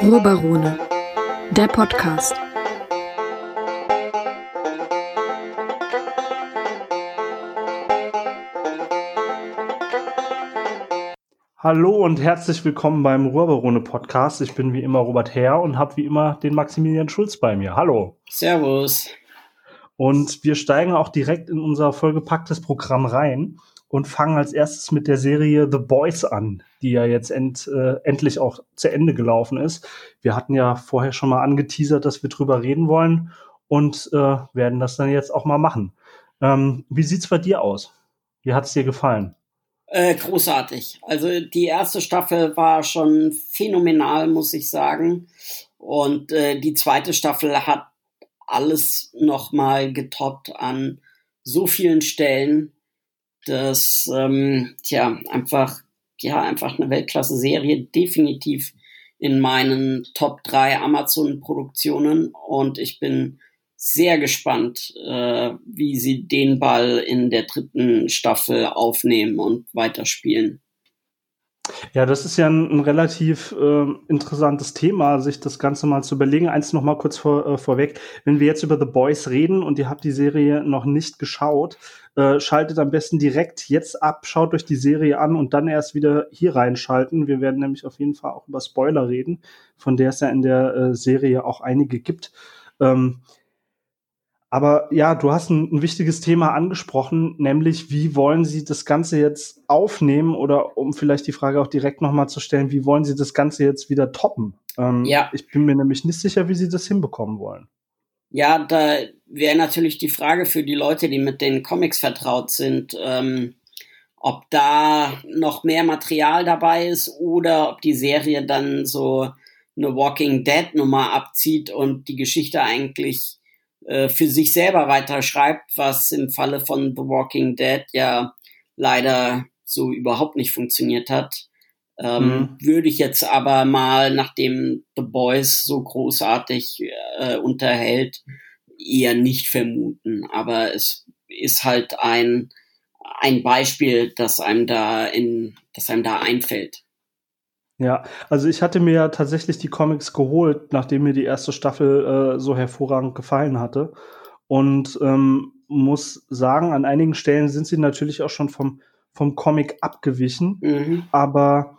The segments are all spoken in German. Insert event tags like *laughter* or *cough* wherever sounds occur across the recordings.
Ruhrbarone, der Podcast. Hallo und herzlich willkommen beim Ruhrbarone Podcast. Ich bin wie immer Robert Herr und habe wie immer den Maximilian Schulz bei mir. Hallo. Servus. Und wir steigen auch direkt in unser vollgepacktes Programm rein und fangen als erstes mit der Serie The Boys an, die ja jetzt end, äh, endlich auch zu Ende gelaufen ist. Wir hatten ja vorher schon mal angeteasert, dass wir drüber reden wollen und äh, werden das dann jetzt auch mal machen. Ähm, wie sieht's bei dir aus? Wie hat's dir gefallen? Äh, großartig. Also die erste Staffel war schon phänomenal, muss ich sagen. Und äh, die zweite Staffel hat alles nochmal getoppt an so vielen Stellen, dass, ähm, tja, einfach, ja, einfach eine Weltklasse-Serie, definitiv in meinen Top 3 Amazon-Produktionen und ich bin sehr gespannt, äh, wie sie den Ball in der dritten Staffel aufnehmen und weiterspielen. Ja, das ist ja ein, ein relativ äh, interessantes Thema, sich das Ganze mal zu überlegen. Eins noch mal kurz vor, äh, vorweg. Wenn wir jetzt über The Boys reden und ihr habt die Serie noch nicht geschaut, äh, schaltet am besten direkt jetzt ab, schaut euch die Serie an und dann erst wieder hier reinschalten. Wir werden nämlich auf jeden Fall auch über Spoiler reden, von der es ja in der äh, Serie auch einige gibt. Ähm, aber ja, du hast ein, ein, wichtiges Thema angesprochen, nämlich wie wollen Sie das Ganze jetzt aufnehmen oder um vielleicht die Frage auch direkt nochmal zu stellen, wie wollen Sie das Ganze jetzt wieder toppen? Ähm, ja. Ich bin mir nämlich nicht sicher, wie Sie das hinbekommen wollen. Ja, da wäre natürlich die Frage für die Leute, die mit den Comics vertraut sind, ähm, ob da noch mehr Material dabei ist oder ob die Serie dann so eine Walking Dead Nummer abzieht und die Geschichte eigentlich äh, für sich selber weiterschreibt, was im Falle von The Walking Dead ja leider so überhaupt nicht funktioniert hat. Ähm, mhm. Würde ich jetzt aber mal, nachdem The Boys so großartig äh, unterhält, eher nicht vermuten. Aber es ist halt ein, ein Beispiel, das einem da in, das einem da einfällt. Ja, also ich hatte mir ja tatsächlich die Comics geholt, nachdem mir die erste Staffel äh, so hervorragend gefallen hatte. Und ähm, muss sagen, an einigen Stellen sind sie natürlich auch schon vom, vom Comic abgewichen, mhm. aber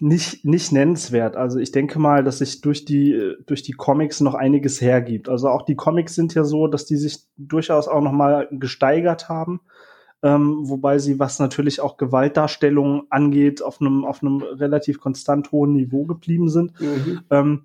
nicht, nicht nennenswert. Also ich denke mal, dass sich durch die, durch die Comics noch einiges hergibt. Also auch die Comics sind ja so, dass die sich durchaus auch noch mal gesteigert haben ähm, wobei sie, was natürlich auch Gewaltdarstellungen angeht, auf einem auf einem relativ konstant hohen Niveau geblieben sind. Mhm. Ähm,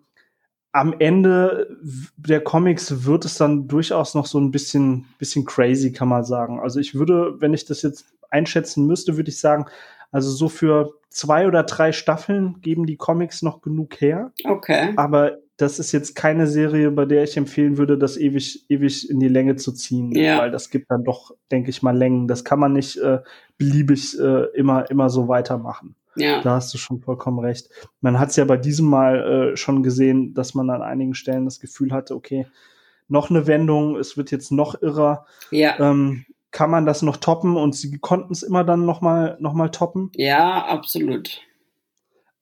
am Ende der Comics wird es dann durchaus noch so ein bisschen, bisschen crazy, kann man sagen. Also ich würde, wenn ich das jetzt einschätzen müsste, würde ich sagen, also so für zwei oder drei Staffeln geben die Comics noch genug her. Okay. Aber das ist jetzt keine Serie, bei der ich empfehlen würde, das ewig, ewig in die Länge zu ziehen, ja. weil das gibt dann doch, denke ich mal, Längen. Das kann man nicht äh, beliebig äh, immer, immer so weitermachen. Ja. Da hast du schon vollkommen recht. Man hat es ja bei diesem Mal äh, schon gesehen, dass man an einigen Stellen das Gefühl hatte, okay, noch eine Wendung, es wird jetzt noch irrer. Ja. Ähm, kann man das noch toppen? Und sie konnten es immer dann noch mal, noch mal toppen. Ja, absolut.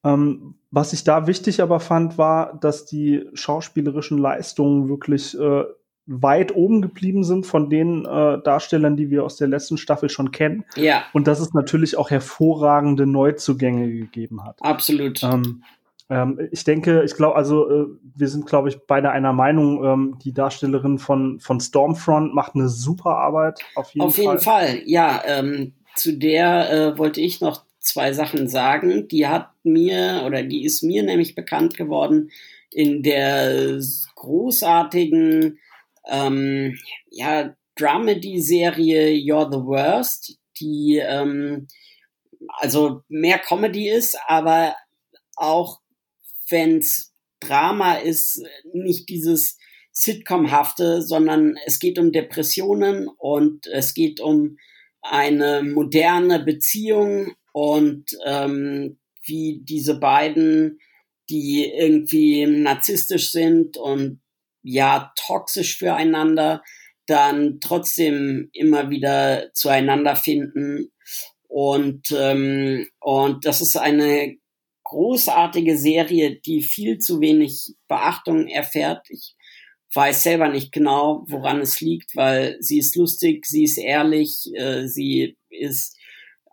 Ähm, was ich da wichtig aber fand, war, dass die schauspielerischen Leistungen wirklich äh, weit oben geblieben sind von den äh, Darstellern, die wir aus der letzten Staffel schon kennen. Ja. Und dass es natürlich auch hervorragende Neuzugänge gegeben hat. Absolut. Ähm, ähm, ich denke, ich glaube, also äh, wir sind, glaube ich, beide einer Meinung. Ähm, die Darstellerin von, von Stormfront macht eine super Arbeit. Auf jeden auf Fall. Auf jeden Fall, ja. Ähm, zu der äh, wollte ich noch zwei Sachen sagen. Die hat mir oder die ist mir nämlich bekannt geworden in der großartigen ähm, ja, Dramedy-Serie You're the Worst, die ähm, also mehr Comedy ist, aber auch wenn's Drama ist, nicht dieses Sitcom-hafte, sondern es geht um Depressionen und es geht um eine moderne Beziehung und ähm, wie diese beiden, die irgendwie narzisstisch sind und ja toxisch füreinander, dann trotzdem immer wieder zueinander finden. Und, ähm, und das ist eine großartige Serie, die viel zu wenig Beachtung erfährt. Ich weiß selber nicht genau, woran es liegt, weil sie ist lustig, sie ist ehrlich, äh, sie ist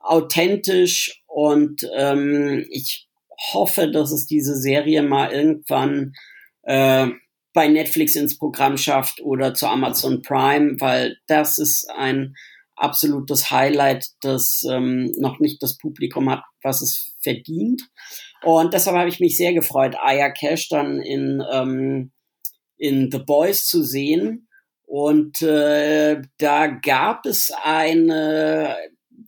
authentisch und ähm, ich hoffe, dass es diese Serie mal irgendwann äh, bei Netflix ins Programm schafft oder zu Amazon Prime, weil das ist ein absolutes Highlight, das ähm, noch nicht das Publikum hat, was es verdient. Und deshalb habe ich mich sehr gefreut, Aya Cash dann in, ähm, in The Boys zu sehen. Und äh, da gab es eine,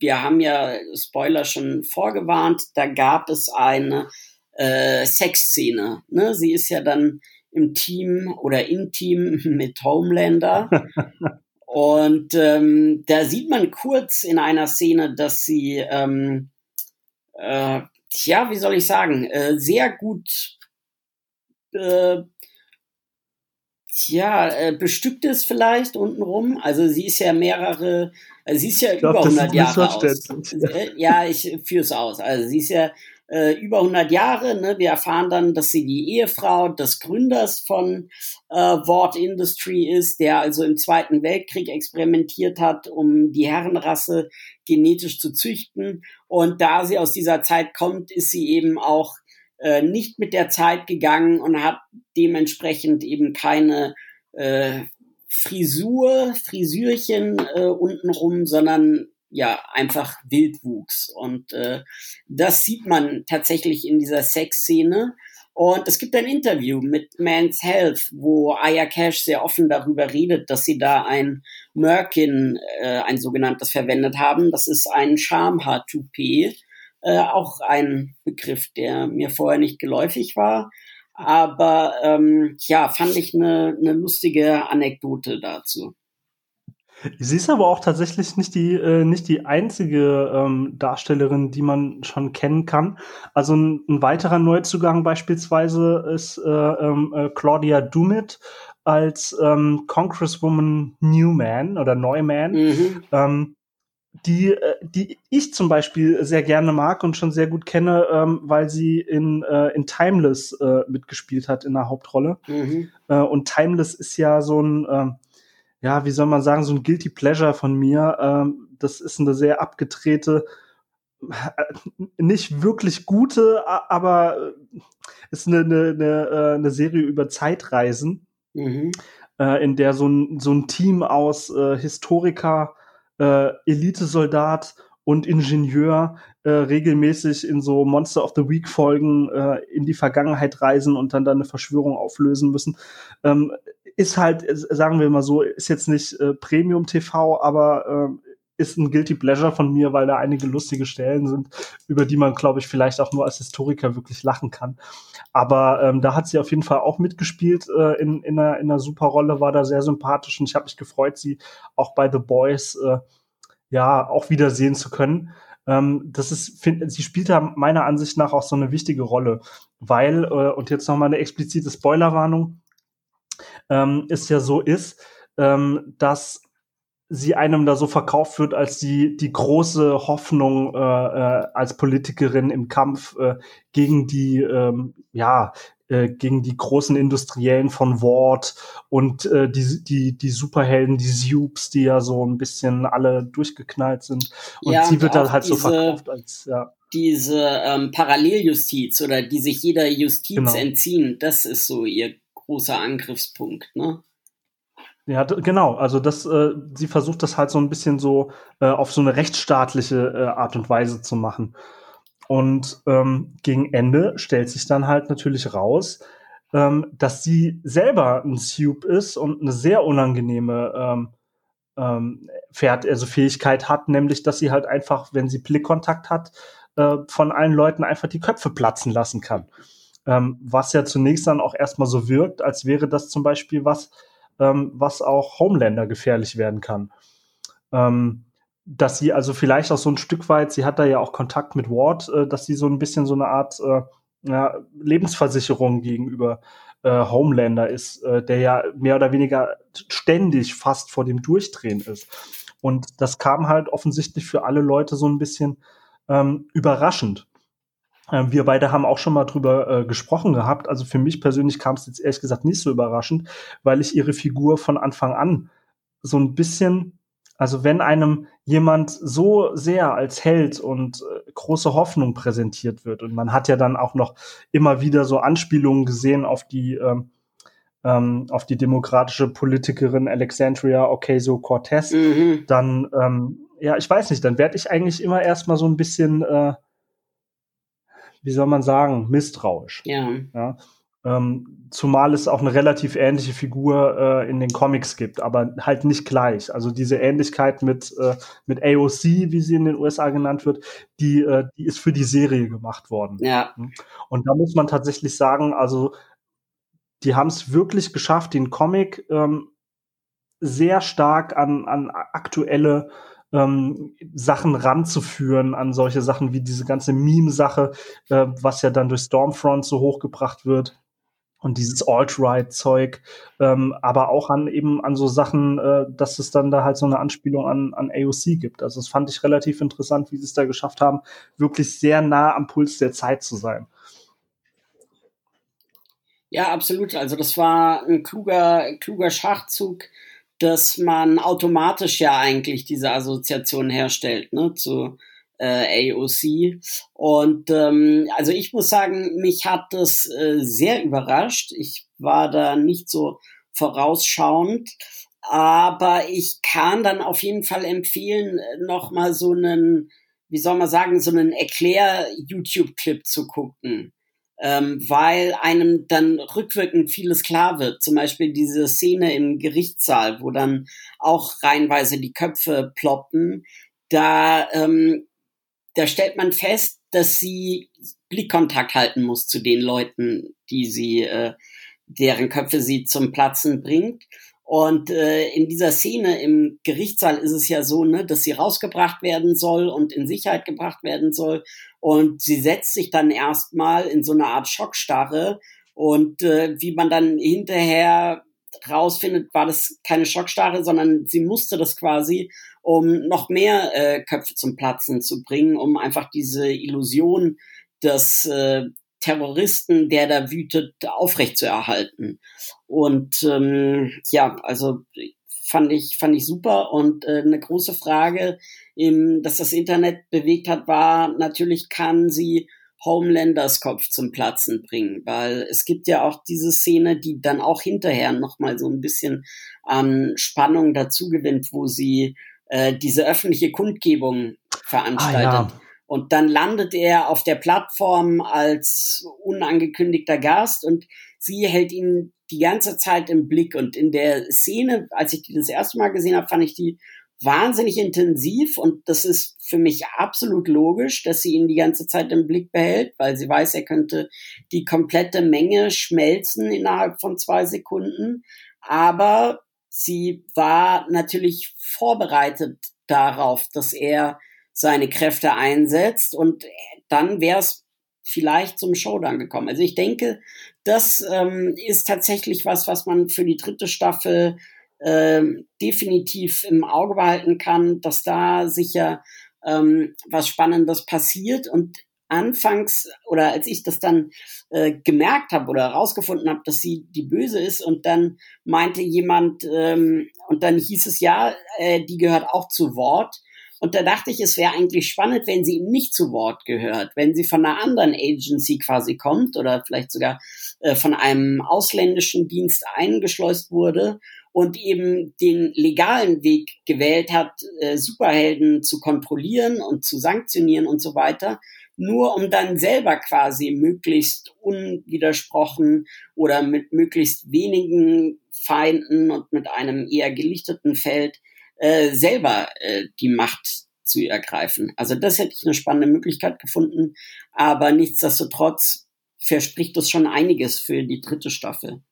wir haben ja Spoiler schon vorgewarnt, da gab es eine äh, Sexszene. Ne? Sie ist ja dann im Team oder im Team *laughs* mit Homelander. Und ähm, da sieht man kurz in einer Szene, dass sie, ähm, äh, ja, wie soll ich sagen, äh, sehr gut, äh, ja, äh, bestückt ist vielleicht untenrum. Also sie ist ja mehrere, also sie ist ja glaub, über 100 Jahre aus. Äh, ja, ich führe es aus. Also sie ist ja äh, über 100 Jahre. Ne? Wir erfahren dann, dass sie die Ehefrau des Gründers von äh, Ward Industry ist, der also im Zweiten Weltkrieg experimentiert hat, um die Herrenrasse genetisch zu züchten. Und da sie aus dieser Zeit kommt, ist sie eben auch äh, nicht mit der Zeit gegangen und hat dementsprechend eben keine äh, Frisur, Frisürchen äh, untenrum, sondern ja einfach Wildwuchs. Und äh, das sieht man tatsächlich in dieser Sexszene. Und es gibt ein Interview mit Man's Health, wo Aya Cash sehr offen darüber redet, dass sie da ein Merkin, äh, ein sogenanntes, verwendet haben. Das ist ein Schamhaar-Toupet. Äh, auch ein Begriff, der mir vorher nicht geläufig war. Aber ähm, ja, fand ich eine, eine lustige Anekdote dazu. Sie ist aber auch tatsächlich nicht die, äh, nicht die einzige ähm, Darstellerin, die man schon kennen kann. Also ein, ein weiterer Neuzugang beispielsweise ist äh, ähm, äh, Claudia Dumit als ähm, Congresswoman Newman oder Neumann. Mhm. Ähm, die, äh, die ich zum Beispiel sehr gerne mag und schon sehr gut kenne, ähm, weil sie in, äh, in Timeless äh, mitgespielt hat in der Hauptrolle. Mhm. Äh, und Timeless ist ja so ein, äh, ja, wie soll man sagen, so ein Guilty Pleasure von mir. Ähm, das ist eine sehr abgedrehte, äh, nicht wirklich gute, aber ist eine, eine, eine, äh, eine Serie über Zeitreisen, mhm. äh, in der so ein, so ein Team aus äh, Historiker, äh, Elitesoldat und Ingenieur äh, regelmäßig in so Monster of the Week Folgen äh, in die Vergangenheit reisen und dann da eine Verschwörung auflösen müssen. Ähm, ist halt, sagen wir mal so, ist jetzt nicht äh, Premium TV, aber äh, ist ein Guilty Pleasure von mir, weil da einige lustige Stellen sind, über die man, glaube ich, vielleicht auch nur als Historiker wirklich lachen kann. Aber ähm, da hat sie auf jeden Fall auch mitgespielt äh, in, in, einer, in einer super Rolle, war da sehr sympathisch und ich habe mich gefreut, sie auch bei The Boys äh, ja auch wiedersehen zu können. Ähm, das ist, find, sie spielt da meiner Ansicht nach auch so eine wichtige Rolle, weil, äh, und jetzt nochmal eine explizite Spoilerwarnung, ähm, es ja so ist, ähm, dass sie einem da so verkauft wird als die, die große Hoffnung äh, äh, als Politikerin im Kampf äh, gegen die, ähm, ja, äh, gegen die großen Industriellen von Ward und äh, die, die, die Superhelden, die Supes, die ja so ein bisschen alle durchgeknallt sind. Und ja, sie wird dann halt so verkauft als, ja. Diese ähm, Paralleljustiz oder die sich jeder Justiz genau. entziehen, das ist so ihr großer Angriffspunkt, ne? Ja, genau. Also das, äh, sie versucht das halt so ein bisschen so äh, auf so eine rechtsstaatliche äh, Art und Weise zu machen. Und ähm, gegen Ende stellt sich dann halt natürlich raus, ähm, dass sie selber ein Supe ist und eine sehr unangenehme ähm, ähm, Pferd, also Fähigkeit hat, nämlich dass sie halt einfach, wenn sie Blickkontakt hat, äh, von allen Leuten einfach die Köpfe platzen lassen kann. Ähm, was ja zunächst dann auch erstmal so wirkt, als wäre das zum Beispiel was, ähm, was auch Homelander gefährlich werden kann. Ähm, dass sie also vielleicht auch so ein Stück weit, sie hat da ja auch Kontakt mit Ward, äh, dass sie so ein bisschen so eine Art äh, ja, Lebensversicherung gegenüber äh, Homelander ist, äh, der ja mehr oder weniger ständig fast vor dem Durchdrehen ist. Und das kam halt offensichtlich für alle Leute so ein bisschen ähm, überraschend. Ähm, wir beide haben auch schon mal drüber äh, gesprochen gehabt. Also für mich persönlich kam es jetzt ehrlich gesagt nicht so überraschend, weil ich ihre Figur von Anfang an so ein bisschen, also wenn einem jemand so sehr als Held und äh, große Hoffnung präsentiert wird und man hat ja dann auch noch immer wieder so Anspielungen gesehen auf die ähm, ähm, auf die demokratische Politikerin Alexandria Ocasio-Cortez, mhm. dann ähm, ja, ich weiß nicht, dann werde ich eigentlich immer erstmal so ein bisschen äh, wie soll man sagen, misstrauisch. Ja. ja? Ähm, zumal es auch eine relativ ähnliche Figur äh, in den Comics gibt, aber halt nicht gleich. Also diese Ähnlichkeit mit, äh, mit AOC, wie sie in den USA genannt wird, die, äh, die ist für die Serie gemacht worden. Ja. Und da muss man tatsächlich sagen, also die haben es wirklich geschafft, den Comic ähm, sehr stark an, an aktuelle ähm, Sachen ranzuführen, an solche Sachen wie diese ganze Meme-Sache, äh, was ja dann durch Stormfront so hochgebracht wird und dieses Alt-Right-Zeug, ähm, aber auch an eben an so Sachen, äh, dass es dann da halt so eine Anspielung an, an AOC gibt. Also das fand ich relativ interessant, wie sie es da geschafft haben, wirklich sehr nah am Puls der Zeit zu sein. Ja, absolut. Also das war ein kluger, kluger Schachzug dass man automatisch ja eigentlich diese Assoziation herstellt ne, zu äh, AOC. Und ähm, also ich muss sagen, mich hat das äh, sehr überrascht. Ich war da nicht so vorausschauend. Aber ich kann dann auf jeden Fall empfehlen, noch mal so einen, wie soll man sagen, so einen Erklär-YouTube-Clip zu gucken ähm, weil einem dann rückwirkend vieles klar wird. Zum Beispiel diese Szene im Gerichtssaal, wo dann auch reihenweise die Köpfe ploppen. Da, ähm, da stellt man fest, dass sie Blickkontakt halten muss zu den Leuten, die sie, äh, deren Köpfe sie zum Platzen bringt. Und äh, in dieser Szene im Gerichtssaal ist es ja so, ne, dass sie rausgebracht werden soll und in Sicherheit gebracht werden soll. Und sie setzt sich dann erstmal in so eine Art Schockstarre. Und äh, wie man dann hinterher rausfindet, war das keine Schockstarre, sondern sie musste das quasi, um noch mehr äh, Köpfe zum Platzen zu bringen, um einfach diese Illusion des äh, Terroristen, der da wütet, aufrechtzuerhalten. Und ähm, ja, also fand ich fand ich super und äh, eine große Frage, im, dass das Internet bewegt hat, war natürlich kann sie Homelanders Kopf zum Platzen bringen, weil es gibt ja auch diese Szene, die dann auch hinterher noch mal so ein bisschen an Spannung dazu gewinnt, wo sie äh, diese öffentliche Kundgebung veranstaltet. Ah, ja. Und dann landet er auf der Plattform als unangekündigter Gast und sie hält ihn die ganze Zeit im Blick. Und in der Szene, als ich die das erste Mal gesehen habe, fand ich die wahnsinnig intensiv und das ist für mich absolut logisch, dass sie ihn die ganze Zeit im Blick behält, weil sie weiß, er könnte die komplette Menge schmelzen innerhalb von zwei Sekunden. Aber sie war natürlich vorbereitet darauf, dass er seine Kräfte einsetzt und dann wäre es vielleicht zum Showdown gekommen. Also ich denke, das ähm, ist tatsächlich was, was man für die dritte Staffel ähm, definitiv im Auge behalten kann, dass da sicher ähm, was Spannendes passiert und anfangs oder als ich das dann äh, gemerkt habe oder herausgefunden habe, dass sie die Böse ist und dann meinte jemand ähm, und dann hieß es ja, äh, die gehört auch zu Wort und da dachte ich, es wäre eigentlich spannend, wenn sie ihm nicht zu Wort gehört, wenn sie von einer anderen Agency quasi kommt oder vielleicht sogar äh, von einem ausländischen Dienst eingeschleust wurde und eben den legalen Weg gewählt hat, äh, Superhelden zu kontrollieren und zu sanktionieren und so weiter, nur um dann selber quasi möglichst unwidersprochen oder mit möglichst wenigen Feinden und mit einem eher gelichteten Feld äh, selber äh, die Macht zu ergreifen. Also das hätte ich eine spannende Möglichkeit gefunden, aber nichtsdestotrotz verspricht das schon einiges für die dritte Staffel.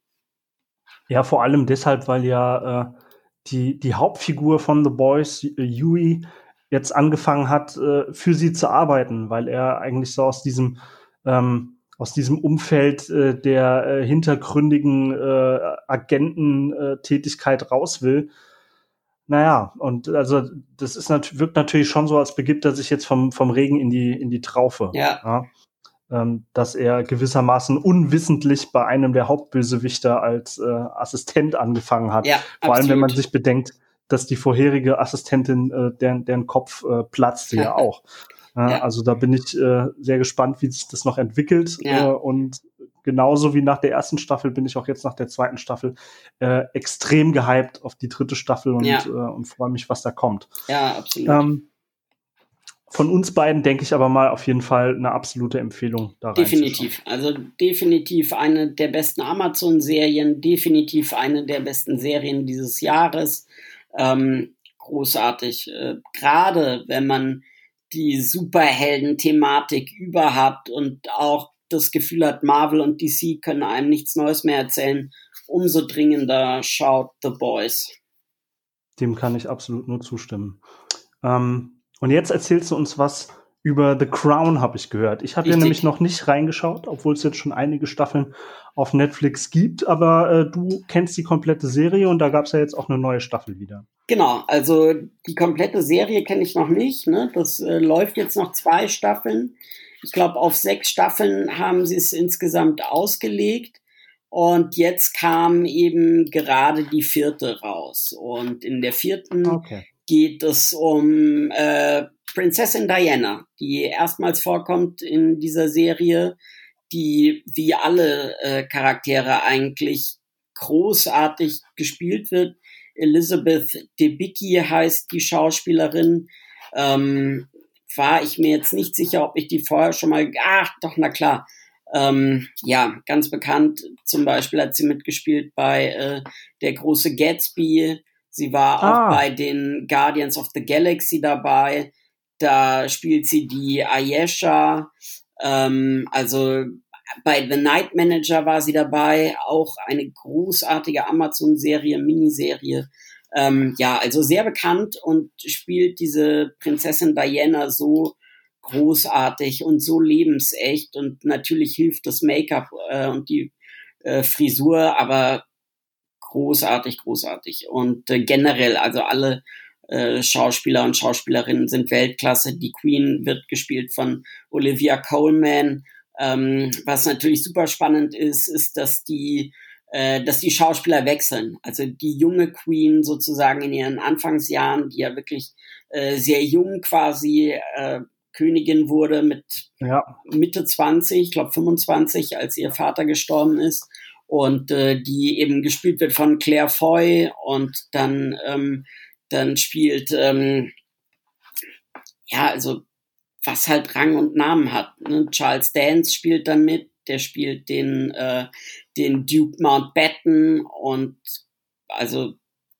Ja, vor allem deshalb, weil ja äh, die, die Hauptfigur von The Boys, äh, Yui, jetzt angefangen hat, äh, für sie zu arbeiten, weil er eigentlich so aus diesem ähm, aus diesem Umfeld äh, der äh, hintergründigen äh, Agententätigkeit raus will Naja, und also das ist nat wirkt natürlich schon so, als begibt er sich jetzt vom, vom Regen in die, in die Traufe. Ja. ja? Ähm, dass er gewissermaßen unwissentlich bei einem der Hauptbösewichter als äh, Assistent angefangen hat. Ja, Vor absolut. allem, wenn man sich bedenkt, dass die vorherige Assistentin, äh, deren, deren Kopf äh, platzte ja *laughs* auch. Ja. Also da bin ich äh, sehr gespannt, wie sich das noch entwickelt. Ja. Äh, und genauso wie nach der ersten Staffel bin ich auch jetzt nach der zweiten Staffel äh, extrem gehypt auf die dritte Staffel und, ja. äh, und freue mich, was da kommt. Ja, absolut. Ähm, von uns beiden denke ich aber mal auf jeden Fall eine absolute Empfehlung da Definitiv. Also definitiv eine der besten Amazon-Serien, definitiv eine der besten Serien dieses Jahres. Ähm, großartig. Äh, Gerade wenn man die Superhelden-Thematik überhaupt und auch das Gefühl hat, Marvel und DC können einem nichts Neues mehr erzählen, umso dringender schaut The Boys. Dem kann ich absolut nur zustimmen. Ähm, und jetzt erzählst du uns was über The Crown, habe ich gehört. Ich habe ja nämlich noch nicht reingeschaut, obwohl es jetzt schon einige Staffeln auf Netflix gibt, aber äh, du kennst die komplette Serie und da gab es ja jetzt auch eine neue Staffel wieder. Genau, also die komplette Serie kenne ich noch nicht. Ne? Das äh, läuft jetzt noch zwei Staffeln. Ich glaube, auf sechs Staffeln haben sie es insgesamt ausgelegt. Und jetzt kam eben gerade die vierte raus. Und in der vierten okay. geht es um äh, Prinzessin Diana, die erstmals vorkommt in dieser Serie, die wie alle äh, Charaktere eigentlich großartig gespielt wird. Elizabeth Debicki heißt die Schauspielerin. Ähm, war ich mir jetzt nicht sicher, ob ich die vorher schon mal, ach doch, na klar. Ähm, ja, ganz bekannt, zum Beispiel hat sie mitgespielt bei äh, Der große Gatsby. Sie war ah. auch bei den Guardians of the Galaxy dabei. Da spielt sie die Ayesha. Ähm, also bei The Night Manager war sie dabei. Auch eine großartige Amazon-Serie, Miniserie. Ähm, ja, also sehr bekannt und spielt diese Prinzessin Diana so großartig und so lebensecht und natürlich hilft das Make-up äh, und die äh, Frisur, aber großartig, großartig und äh, generell, also alle äh, Schauspieler und Schauspielerinnen sind Weltklasse. Die Queen wird gespielt von Olivia Coleman. Ähm, was natürlich super spannend ist, ist, dass die äh, dass die Schauspieler wechseln. Also die junge Queen sozusagen in ihren Anfangsjahren, die ja wirklich äh, sehr jung quasi äh, Königin wurde mit ja. Mitte 20, ich glaube 25, als ihr Vater gestorben ist. Und äh, die eben gespielt wird von Claire Foy und dann, ähm, dann spielt, ähm, ja, also was halt Rang und Namen hat. Ne? Charles Dance spielt dann mit, der spielt den, äh, den Duke Mountbatten und also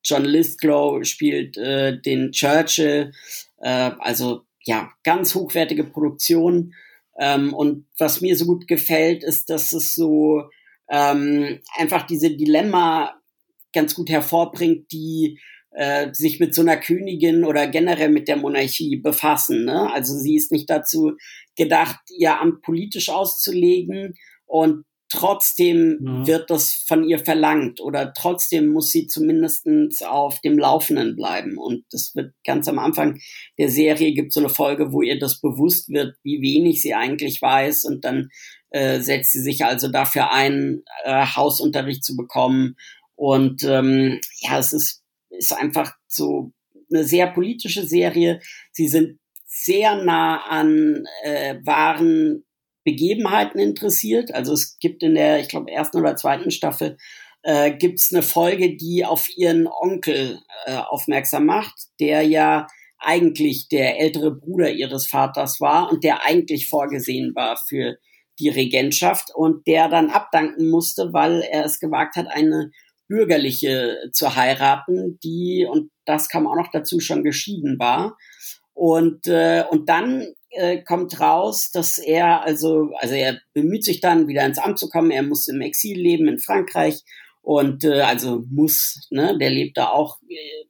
John Lithgow spielt äh, den Churchill. Äh, also ja, ganz hochwertige Produktion. Ähm, und was mir so gut gefällt, ist, dass es so ähm, einfach diese Dilemma ganz gut hervorbringt, die äh, sich mit so einer Königin oder generell mit der Monarchie befassen. Ne? Also sie ist nicht dazu gedacht, ihr Amt politisch auszulegen und trotzdem mhm. wird das von ihr verlangt oder trotzdem muss sie zumindest auf dem Laufenden bleiben. Und das wird ganz am Anfang der Serie gibt so eine Folge, wo ihr das bewusst wird, wie wenig sie eigentlich weiß und dann äh, setzt sie sich also dafür ein, äh, Hausunterricht zu bekommen. Und ähm, ja, es ist, ist einfach so eine sehr politische Serie. Sie sind sehr nah an äh, wahren Begebenheiten interessiert. Also es gibt in der, ich glaube, ersten oder zweiten Staffel äh, gibt es eine Folge, die auf ihren Onkel äh, aufmerksam macht, der ja eigentlich der ältere Bruder ihres Vaters war und der eigentlich vorgesehen war für die Regentschaft und der dann abdanken musste, weil er es gewagt hat, eine bürgerliche zu heiraten, die, und das kam auch noch dazu, schon geschieden war. Und, äh, und dann äh, kommt raus, dass er, also, also er bemüht sich dann, wieder ins Amt zu kommen. Er muss im Exil leben in Frankreich und äh, also muss, ne, der lebt da auch äh,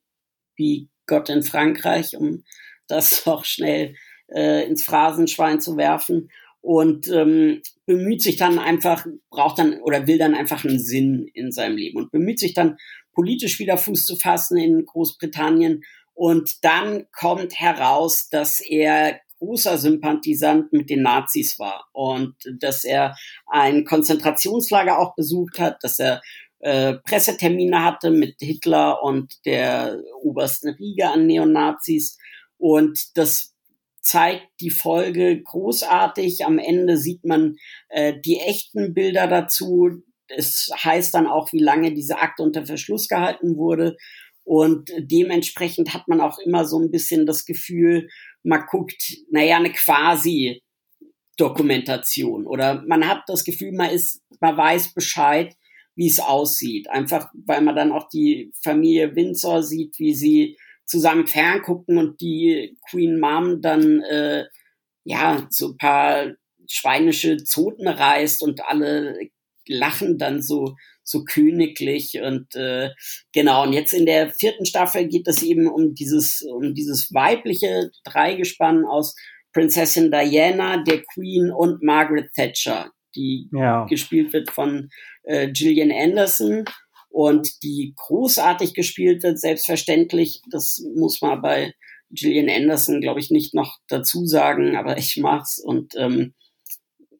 wie Gott in Frankreich, um das *laughs* auch schnell äh, ins Phrasenschwein zu werfen und ähm, bemüht sich dann einfach, braucht dann oder will dann einfach einen Sinn in seinem Leben und bemüht sich dann politisch wieder Fuß zu fassen in Großbritannien. Und dann kommt heraus, dass er großer Sympathisant mit den Nazis war und dass er ein Konzentrationslager auch besucht hat, dass er äh, Pressetermine hatte mit Hitler und der obersten Riege an Neonazis. Und das zeigt die Folge großartig. Am Ende sieht man äh, die echten Bilder dazu. Es heißt dann auch, wie lange diese Akte unter Verschluss gehalten wurde. Und dementsprechend hat man auch immer so ein bisschen das Gefühl, man guckt, naja, eine quasi Dokumentation oder man hat das Gefühl, man ist, man weiß Bescheid, wie es aussieht. Einfach, weil man dann auch die Familie Windsor sieht, wie sie zusammen ferngucken und die Queen Mom dann, äh, ja, so ein paar schweinische Zoten reißt und alle lachen dann so so königlich und äh, genau und jetzt in der vierten Staffel geht es eben um dieses um dieses weibliche Dreigespann aus Prinzessin Diana, der Queen und Margaret Thatcher, die ja. gespielt wird von äh, Gillian Anderson und die großartig gespielt wird, selbstverständlich. Das muss man bei Gillian Anderson, glaube ich, nicht noch dazu sagen, aber ich mach's und ähm,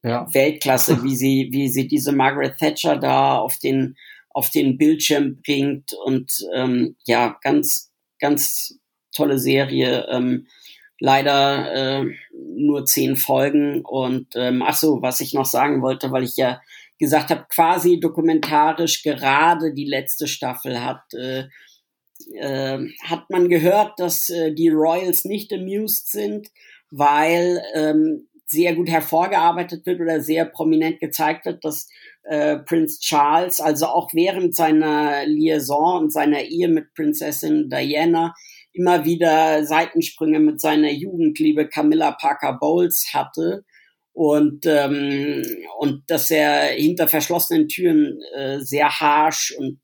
ja. Weltklasse, *laughs* wie sie, wie sie diese Margaret Thatcher da auf den, auf den Bildschirm bringt und ähm, ja, ganz, ganz tolle Serie. Ähm, leider äh, nur zehn Folgen und ähm, ach so, was ich noch sagen wollte, weil ich ja gesagt habe, quasi dokumentarisch gerade die letzte Staffel hat äh, äh, hat man gehört, dass äh, die Royals nicht amused sind, weil ähm, sehr gut hervorgearbeitet wird oder sehr prominent gezeigt wird, dass äh, Prinz Charles, also auch während seiner Liaison und seiner Ehe mit Prinzessin Diana, immer wieder Seitensprünge mit seiner Jugendliebe Camilla Parker Bowles hatte und ähm, und dass er hinter verschlossenen Türen äh, sehr harsh und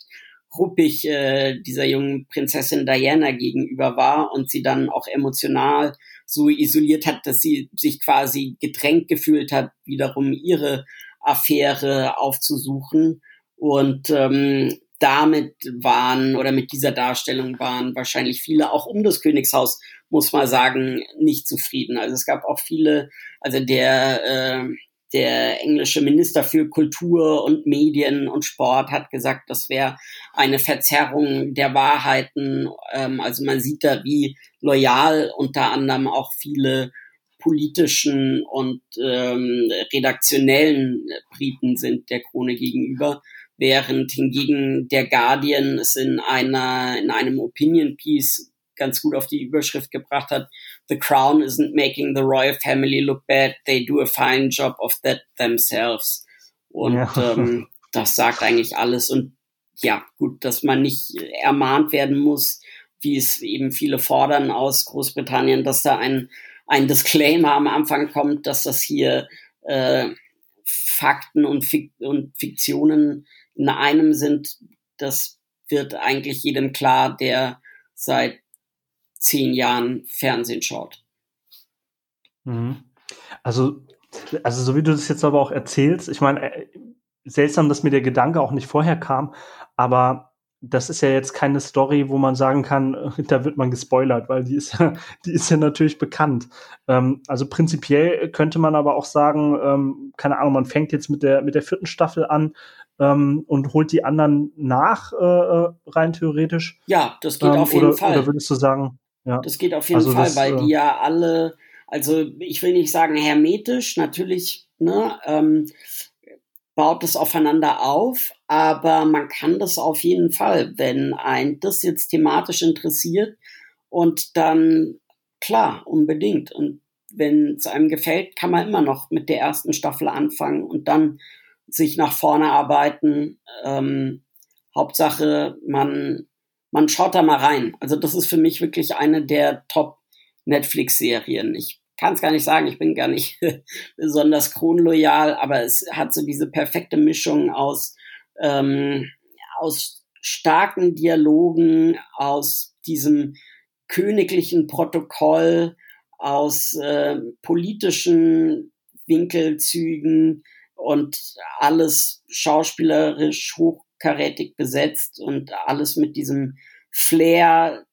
ruppig äh, dieser jungen Prinzessin Diana gegenüber war und sie dann auch emotional so isoliert hat, dass sie sich quasi gedrängt gefühlt hat, wiederum ihre Affäre aufzusuchen. Und ähm, damit waren oder mit dieser Darstellung waren wahrscheinlich viele auch um das Königshaus, muss man sagen, nicht zufrieden. Also es gab auch viele, also der äh, der englische Minister für Kultur und Medien und Sport hat gesagt, das wäre eine Verzerrung der Wahrheiten. Ähm, also man sieht da, wie loyal unter anderem auch viele politischen und ähm, redaktionellen Briten sind der Krone gegenüber, während hingegen der Guardian es in einer in einem Opinion Piece ganz gut auf die Überschrift gebracht hat. The Crown isn't making the royal family look bad. They do a fine job of that themselves. Und ja. ähm, *laughs* das sagt eigentlich alles. Und ja, gut, dass man nicht ermahnt werden muss, wie es eben viele fordern aus Großbritannien, dass da ein, ein Disclaimer am Anfang kommt, dass das hier äh, Fakten und, Fik und Fiktionen in einem sind. Das wird eigentlich jedem klar, der seit zehn Jahren Fernsehen schaut. Mhm. Also, also so wie du das jetzt aber auch erzählst, ich meine, äh, seltsam, dass mir der Gedanke auch nicht vorher kam, aber das ist ja jetzt keine Story, wo man sagen kann, *laughs* da wird man gespoilert, weil die ist ja, *laughs* die ist ja natürlich bekannt. Ähm, also prinzipiell könnte man aber auch sagen, ähm, keine Ahnung, man fängt jetzt mit der, mit der vierten Staffel an ähm, und holt die anderen nach, äh, äh rein theoretisch. Ja, das geht auf jeden oder, Fall. Oder würdest du sagen, ja. Das geht auf jeden also Fall, das, weil die äh, ja alle, also ich will nicht sagen hermetisch, natürlich, ne, ähm, baut es aufeinander auf, aber man kann das auf jeden Fall, wenn ein das jetzt thematisch interessiert und dann klar, unbedingt. Und wenn es einem gefällt, kann man immer noch mit der ersten Staffel anfangen und dann sich nach vorne arbeiten. Ähm, Hauptsache, man man schaut da mal rein. Also das ist für mich wirklich eine der Top Netflix-Serien. Ich kann es gar nicht sagen, ich bin gar nicht *laughs* besonders kronloyal, aber es hat so diese perfekte Mischung aus, ähm, aus starken Dialogen, aus diesem königlichen Protokoll, aus äh, politischen Winkelzügen und alles schauspielerisch hoch hochkarätig besetzt und alles mit diesem Flair,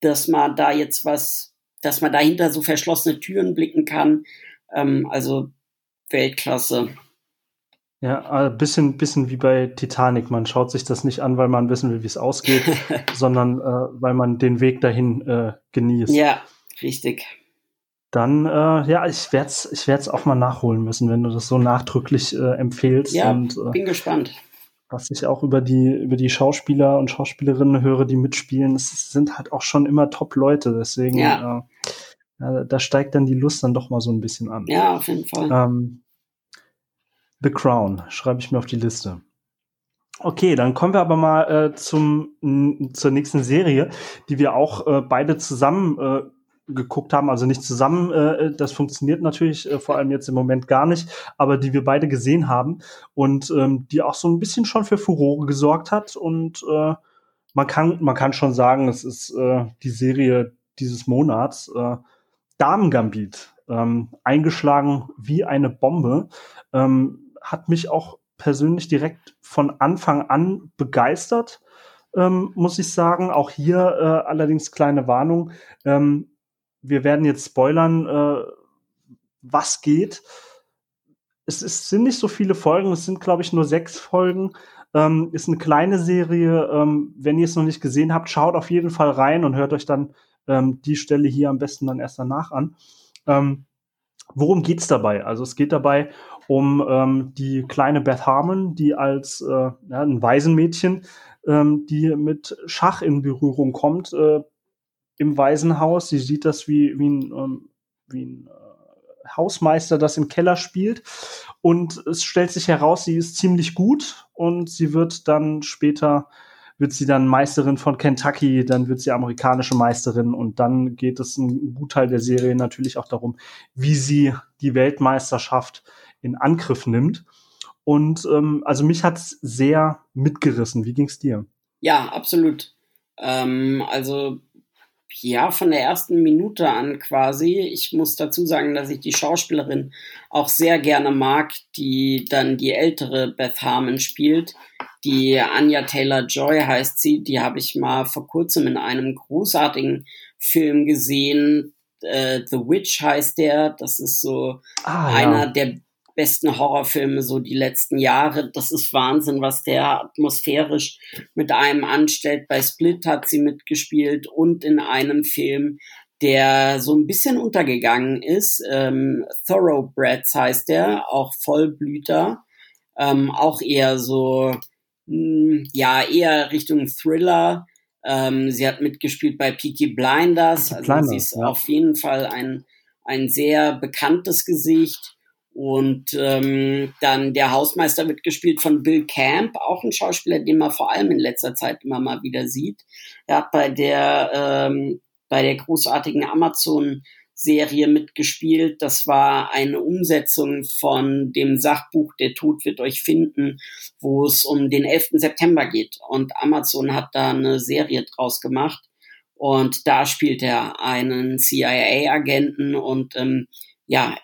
dass man da jetzt was, dass man dahinter so verschlossene Türen blicken kann. Ähm, also Weltklasse. Ja, ein bisschen, bisschen wie bei Titanic. Man schaut sich das nicht an, weil man wissen will, wie es ausgeht, *laughs* sondern äh, weil man den Weg dahin äh, genießt. Ja, richtig. Dann, äh, ja, ich werde es ich werd's auch mal nachholen müssen, wenn du das so nachdrücklich äh, empfehlst. Ja, und, äh, bin gespannt. Was ich auch über die, über die Schauspieler und Schauspielerinnen höre, die mitspielen, es sind halt auch schon immer Top-Leute. Deswegen, ja. Äh, da steigt dann die Lust dann doch mal so ein bisschen an. Ja, auf jeden Fall. Ähm, The Crown schreibe ich mir auf die Liste. Okay, dann kommen wir aber mal äh, zum zur nächsten Serie, die wir auch äh, beide zusammen äh, geguckt haben, also nicht zusammen, äh, das funktioniert natürlich äh, vor allem jetzt im Moment gar nicht, aber die wir beide gesehen haben und ähm, die auch so ein bisschen schon für Furore gesorgt hat und äh, man kann man kann schon sagen, es ist äh, die Serie dieses Monats äh, Damen Gambit ähm, eingeschlagen wie eine Bombe. Ähm, hat mich auch persönlich direkt von Anfang an begeistert, ähm, muss ich sagen. Auch hier äh, allerdings kleine Warnung. Ähm, wir werden jetzt spoilern, äh, was geht. Es, es, sind nicht so viele Folgen, es sind, glaube ich, nur sechs Folgen. Ähm, ist eine kleine Serie. Ähm, wenn ihr es noch nicht gesehen habt, schaut auf jeden Fall rein und hört euch dann ähm, die Stelle hier am besten dann erst danach an. Ähm, worum geht's dabei? Also es geht dabei um ähm, die kleine Beth Harmon, die als äh, ja, ein Waisenmädchen, ähm, die mit Schach in Berührung kommt äh, im Waisenhaus. Sie sieht das wie, wie ein, ähm, wie ein äh, Hausmeister das im Keller spielt. Und es stellt sich heraus, sie ist ziemlich gut und sie wird dann später wird sie dann Meisterin von Kentucky, dann wird sie amerikanische Meisterin und dann geht es ein Gutteil der Serie natürlich auch darum, wie sie die Weltmeisterschaft in Angriff nimmt. Und ähm, also mich hat's sehr mitgerissen. Wie ging's dir? Ja, absolut. Ähm, also ja, von der ersten Minute an quasi. Ich muss dazu sagen, dass ich die Schauspielerin auch sehr gerne mag, die dann die ältere Beth Harmon spielt. Die Anya Taylor Joy heißt sie. Die habe ich mal vor kurzem in einem großartigen Film gesehen. Äh, The Witch heißt der. Das ist so ah, einer ja. der besten Horrorfilme so die letzten Jahre. Das ist Wahnsinn, was der atmosphärisch mit einem anstellt. Bei Split hat sie mitgespielt und in einem Film, der so ein bisschen untergegangen ist. Ähm, Thoroughbreds heißt der, auch Vollblüter. Ähm, auch eher so, mh, hm, ja, eher Richtung Thriller. Ähm, sie hat mitgespielt bei Peaky Blinders. Also Blinders, sie ist ja. auf jeden Fall ein, ein sehr bekanntes Gesicht. Und ähm, dann der Hausmeister wird gespielt von Bill Camp, auch ein Schauspieler, den man vor allem in letzter Zeit immer mal wieder sieht. Er hat bei der ähm, bei der großartigen Amazon Serie mitgespielt. Das war eine Umsetzung von dem Sachbuch Der Tod wird euch finden, wo es um den 11. September geht. Und Amazon hat da eine Serie draus gemacht. Und da spielt er einen CIA-Agenten und ähm, ja,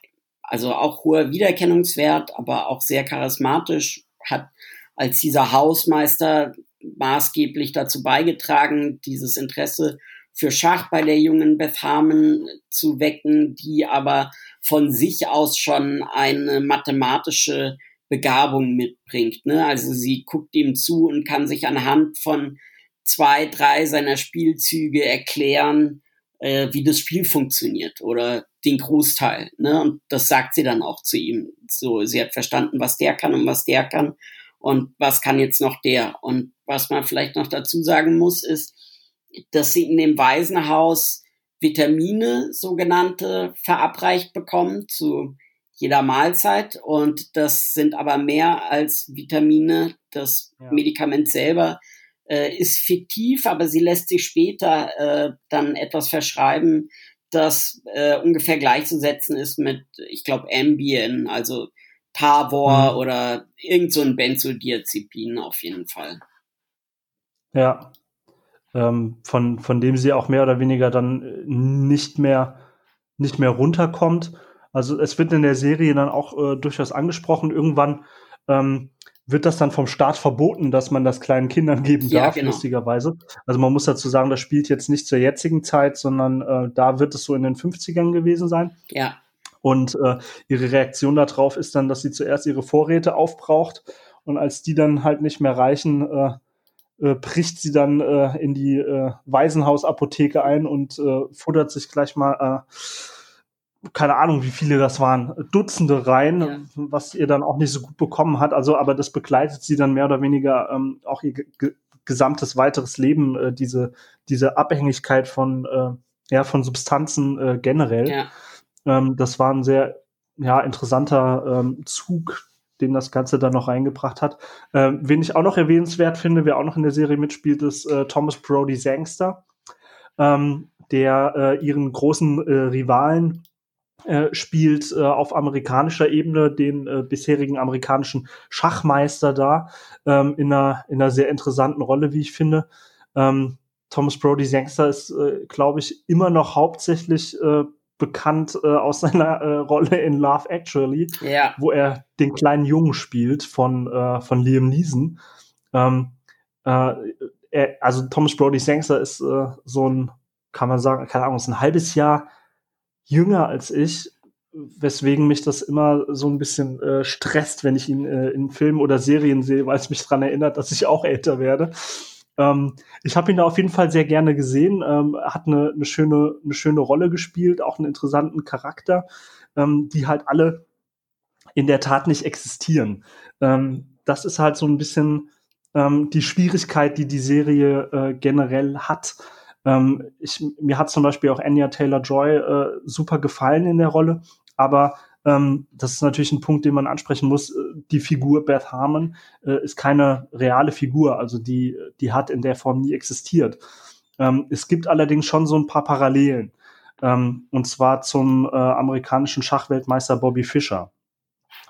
also auch hoher Wiedererkennungswert, aber auch sehr charismatisch, hat als dieser Hausmeister maßgeblich dazu beigetragen, dieses Interesse für Schach bei der jungen Beth Harmon zu wecken, die aber von sich aus schon eine mathematische Begabung mitbringt. Ne? Also sie guckt ihm zu und kann sich anhand von zwei, drei seiner Spielzüge erklären, äh, wie das Spiel funktioniert oder den Großteil. Ne? Und das sagt sie dann auch zu ihm. So, sie hat verstanden, was der kann und was der kann und was kann jetzt noch der. Und was man vielleicht noch dazu sagen muss, ist, dass sie in dem Waisenhaus Vitamine, sogenannte, verabreicht bekommen zu jeder Mahlzeit. Und das sind aber mehr als Vitamine. Das ja. Medikament selber äh, ist fiktiv, aber sie lässt sich später äh, dann etwas verschreiben, das äh, ungefähr gleichzusetzen ist mit, ich glaube, Ambien, also Tavor mhm. oder irgend so ein Benzodiazepin auf jeden Fall. Ja, ähm, von, von dem sie auch mehr oder weniger dann äh, nicht mehr, nicht mehr runterkommt. Also es wird in der Serie dann auch äh, durchaus angesprochen. Irgendwann ähm, wird das dann vom Staat verboten, dass man das kleinen Kindern geben Ja, darf, genau. lustigerweise. Also man muss dazu sagen, das spielt jetzt nicht zur jetzigen Zeit, sondern äh, da wird es so in den 50ern gewesen sein. Ja, Und äh, ihre Reaktion darauf ist dann, dass sie zuerst ihre Vorräte aufbraucht und als die dann halt nicht mehr reichen, äh, äh, bricht sie dann äh, in die äh, Waisenhausapotheke ein und äh, futtert sich gleich mal, äh, keine Ahnung, wie viele das waren, Dutzende rein, Ja. was ihr dann auch nicht so gut bekommen hat. Also, aber das begleitet sie dann mehr oder weniger ähm, auch ihr ge ge gesamtes weiteres Leben, äh, diese, diese Abhängigkeit von, äh, ja, von Substanzen äh, generell. ja, Ähm, das war ein sehr ja, interessanter ähm, Zug, den das Ganze dann noch reingebracht hat. Ähm, wen ich auch noch erwähnenswert finde, wer auch noch in der Serie mitspielt, ist äh, Thomas Brody Sangster, ähm, der äh, ihren großen äh, Rivalen äh, spielt äh, auf amerikanischer Ebene den äh, bisherigen amerikanischen Schachmeister da ähm, in, einer, in einer sehr interessanten Rolle, wie ich finde. Ähm, Thomas Brody Sangster ist, äh, glaube ich, immer noch hauptsächlich äh, bekannt äh, aus *laughs* seiner äh, Rolle in Love Actually, ja, wo er den kleinen Jungen spielt von, äh, von Liam Neeson. Ähm, äh, er, also Thomas Brody Sangster ist äh, so ein, kann man sagen, keine Ahnung, ist ein halbes Jahr jünger als ich, weswegen mich das immer so ein bisschen äh, stresst, wenn ich ihn äh, in Filmen oder Serien sehe, weil es mich daran erinnert, dass ich auch älter werde. Ähm, ich habe ihn da auf jeden Fall sehr gerne gesehen. Ähm, hat eine, eine, schöne, eine schöne Rolle gespielt, auch einen interessanten Charakter, ähm, die halt alle in der Tat nicht existieren. Ähm, das ist halt so ein bisschen ähm, die Schwierigkeit, die die Serie äh, generell hat. Ähm, ich, mir hat zum Beispiel auch Anya Taylor-Joy äh, super gefallen in der Rolle, aber ähm, das ist natürlich ein Punkt, den man ansprechen muss. Äh, Die Figur Beth Harmon äh, ist keine reale Figur, also die, die hat in der Form nie existiert. Ähm, es gibt allerdings schon so ein paar Parallelen, ähm, und zwar zum äh, amerikanischen Schachweltmeister Bobby Fischer.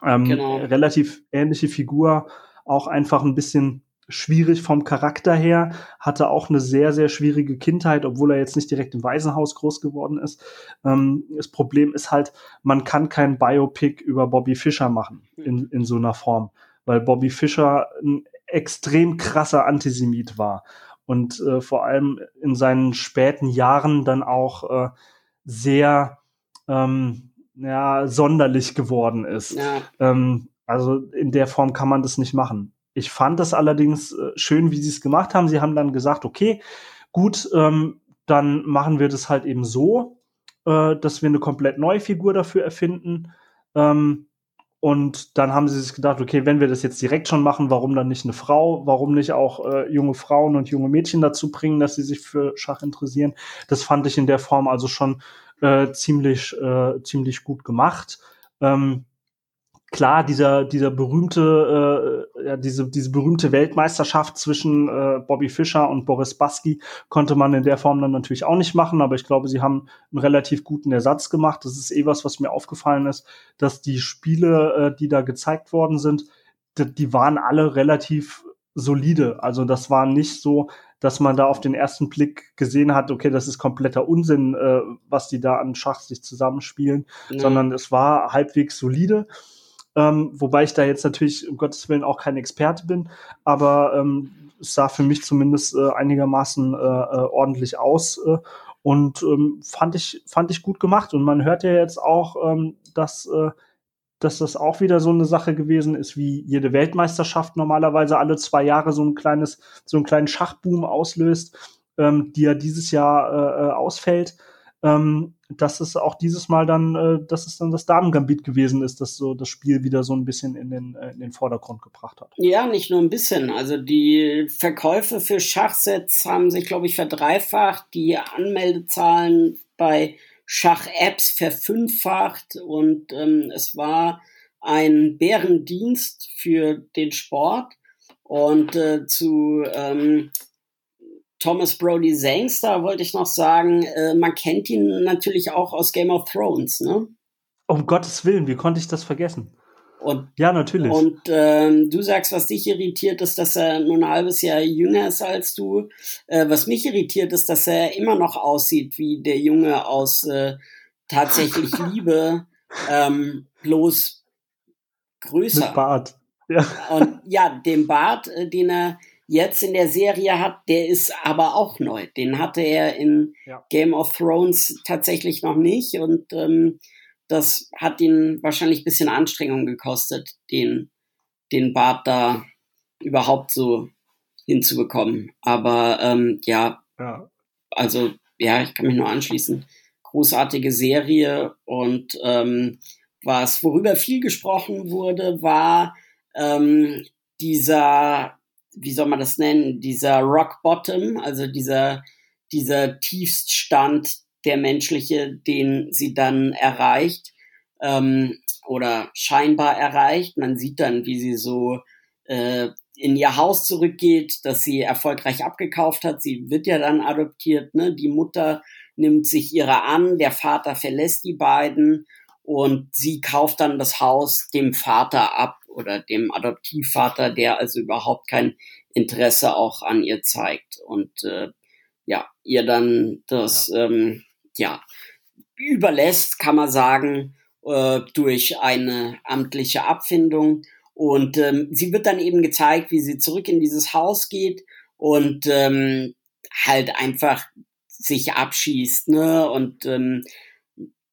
Ähm, Genau. Relativ ähnliche Figur, auch einfach ein bisschen schwierig vom Charakter her, hatte auch eine sehr, sehr schwierige Kindheit, obwohl er jetzt nicht direkt im Waisenhaus groß geworden ist. Ähm, das Problem ist halt, man kann kein Biopic über Bobby Fischer machen in, in so einer Form, weil Bobby Fischer ein extrem krasser Antisemit war und äh, vor allem in seinen späten Jahren dann auch äh, sehr ähm, ja, sonderlich geworden ist. ja, Ähm, also in der Form kann man das nicht machen. Ich fand das allerdings äh, schön, wie sie es gemacht haben. Sie haben dann gesagt, okay, gut, ähm, dann machen wir das halt eben so, äh, dass wir eine komplett neue Figur dafür erfinden. Ähm, und dann haben sie sich gedacht, okay, wenn wir das jetzt direkt schon machen, warum dann nicht eine Frau? Warum nicht auch äh, junge Frauen und junge Mädchen dazu bringen, dass sie sich für Schach interessieren? Das fand ich in der Form also schon äh, ziemlich, äh, ziemlich gut gemacht. Ähm, klar, dieser, dieser berühmte, äh, ja, diese, diese berühmte Weltmeisterschaft zwischen äh, Bobby Fischer und Boris Baski konnte man in der Form dann natürlich auch nicht machen, aber ich glaube, sie haben einen relativ guten Ersatz gemacht. Das ist eh was, was mir aufgefallen ist, dass die Spiele, äh, die da gezeigt worden sind, die, die waren alle relativ solide. Also das war nicht so, dass man da auf den ersten Blick gesehen hat, okay, das ist kompletter Unsinn, äh, was die da an Schach sich zusammenspielen, ja. sondern es war halbwegs solide. Ähm, wobei ich da jetzt natürlich, um Gottes Willen, auch kein Experte bin, aber ähm, es sah für mich zumindest äh, einigermaßen äh, äh, ordentlich aus äh, und ähm, fand ich fand ich gut gemacht und man hört ja jetzt auch, ähm, dass äh, dass das auch wieder so eine Sache gewesen ist, wie jede Weltmeisterschaft normalerweise alle zwei Jahre so ein kleines so einen kleinen Schachboom auslöst, ähm, die ja dieses Jahr äh, äh, ausfällt. Ähm, dass es auch dieses Mal dann, äh, dass es dann das Damengambit gewesen ist, das so das Spiel wieder so ein bisschen in den, äh, in den Vordergrund gebracht hat. Ja, nicht nur ein bisschen. Also die Verkäufe für Schachsets haben sich, glaube ich, verdreifacht. Die Anmeldezahlen bei Schach-Apps verfünffacht und ähm, es war ein Bärendienst für den Sport. Und äh, zu ähm, Thomas Brody Sangster wollte ich noch sagen, äh, man kennt ihn natürlich auch aus Game of Thrones, ne? Um Gottes Willen, wie konnte ich das vergessen? Und, Ja, natürlich. und ähm, du sagst, was dich irritiert ist, dass er nur ein halbes Jahr jünger ist als du. Äh, was mich irritiert ist, dass er immer noch aussieht wie der Junge aus äh, tatsächlich *laughs* Liebe, ähm, bloß größer. Mit Bart. Ja. Und *laughs* ja, den Bart, äh, den er jetzt in der Serie hat, der ist aber auch neu. Den hatte er in ja. Game of Thrones tatsächlich noch nicht und ähm, das hat ihn wahrscheinlich ein bisschen Anstrengung gekostet, den, den Bart da überhaupt so hinzubekommen. Aber ähm, ja, ja, also ja, ich kann mich nur anschließen. Großartige Serie und ähm, was, worüber viel gesprochen wurde, war ähm, dieser, wie soll man das nennen, dieser Rock Bottom, also dieser, dieser Tiefststand, der menschliche, den sie dann erreicht ähm, oder scheinbar erreicht. Man sieht dann, wie sie so äh, in ihr Haus zurückgeht, das sie erfolgreich abgekauft hat. Sie wird ja dann adoptiert. Ne? Die Mutter nimmt sich ihrer an, der Vater verlässt die beiden und sie kauft dann das Haus dem Vater ab oder dem Adoptivvater, der also überhaupt kein Interesse auch an ihr zeigt und äh, ja, ihr dann das ja. Ähm, ja überlässt, kann man sagen, äh, durch eine amtliche Abfindung und ähm, sie wird dann eben gezeigt, wie sie zurück in dieses Haus geht und ähm, halt einfach sich abschießt, ne? Und ähm,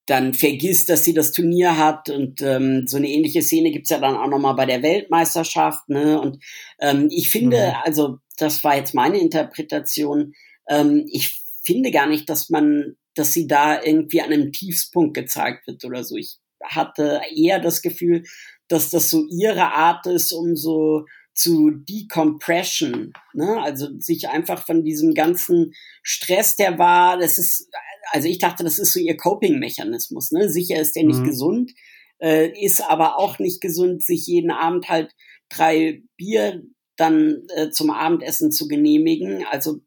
dann vergisst, dass sie das Turnier hat und ähm, so eine ähnliche Szene gibt's ja dann auch nochmal bei der Weltmeisterschaft, ne? Und ähm, ich finde, mhm. also das war jetzt meine Interpretation, ähm, ich finde gar nicht, dass man, dass sie da irgendwie an einem Tiefspunkt gezeigt wird oder so. Ich hatte eher das Gefühl, dass das so ihre Art ist, um so zu decompression, ne? also sich einfach von diesem ganzen Stress, der war, das ist, also ich dachte, das ist so ihr Coping-Mechanismus, ne? sicher ist der nicht mhm. gesund, äh, ist aber auch nicht gesund, sich jeden Abend halt drei Bier dann äh, zum Abendessen zu genehmigen, also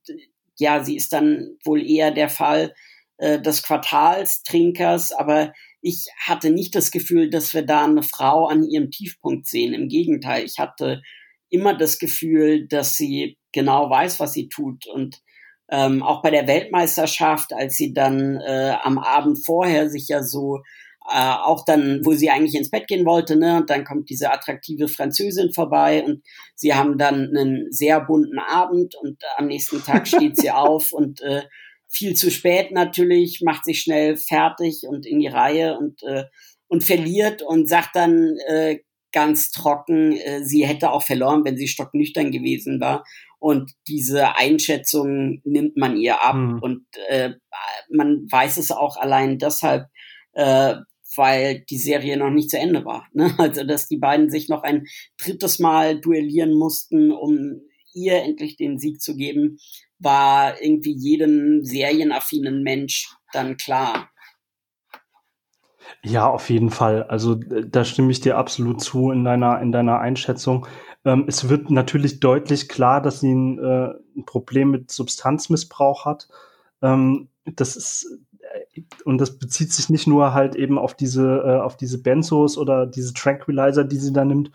ja, sie ist dann wohl eher der Fall äh, des Quartalstrinkers, aber ich hatte nicht das Gefühl, dass wir da eine Frau an ihrem Tiefpunkt sehen. Im Gegenteil, ich hatte immer das Gefühl, dass sie genau weiß, was sie tut. Und ähm, auch bei der Weltmeisterschaft, als sie dann äh, am Abend vorher sich ja so äh, auch dann, wo sie eigentlich ins Bett gehen wollte, ne, und dann kommt diese attraktive Französin vorbei und sie haben dann einen sehr bunten Abend und am nächsten Tag *laughs* steht sie auf und äh, viel zu spät natürlich, macht sich schnell fertig und in die Reihe und, äh, und verliert und sagt dann äh, ganz trocken, äh, sie hätte auch verloren, wenn sie stocknüchtern gewesen war. Und diese Einschätzung nimmt man ihr ab. Mhm. Und äh, man weiß es auch allein deshalb, äh, weil die Serie noch nicht zu Ende war. Ne? *laughs* Also, dass die beiden sich noch ein drittes Mal duellieren mussten, um ihr endlich den Sieg zu geben, war irgendwie jedem serienaffinen Mensch dann klar. Ja, auf jeden Fall. Also da stimme ich dir absolut zu in deiner, in deiner Einschätzung. Ähm, es wird natürlich deutlich klar, dass sie ein, äh, ein Problem mit Substanzmissbrauch hat. Ähm, das ist und das bezieht sich nicht nur halt eben auf diese, äh, auf diese Benzos oder diese Tranquilizer, die sie da nimmt,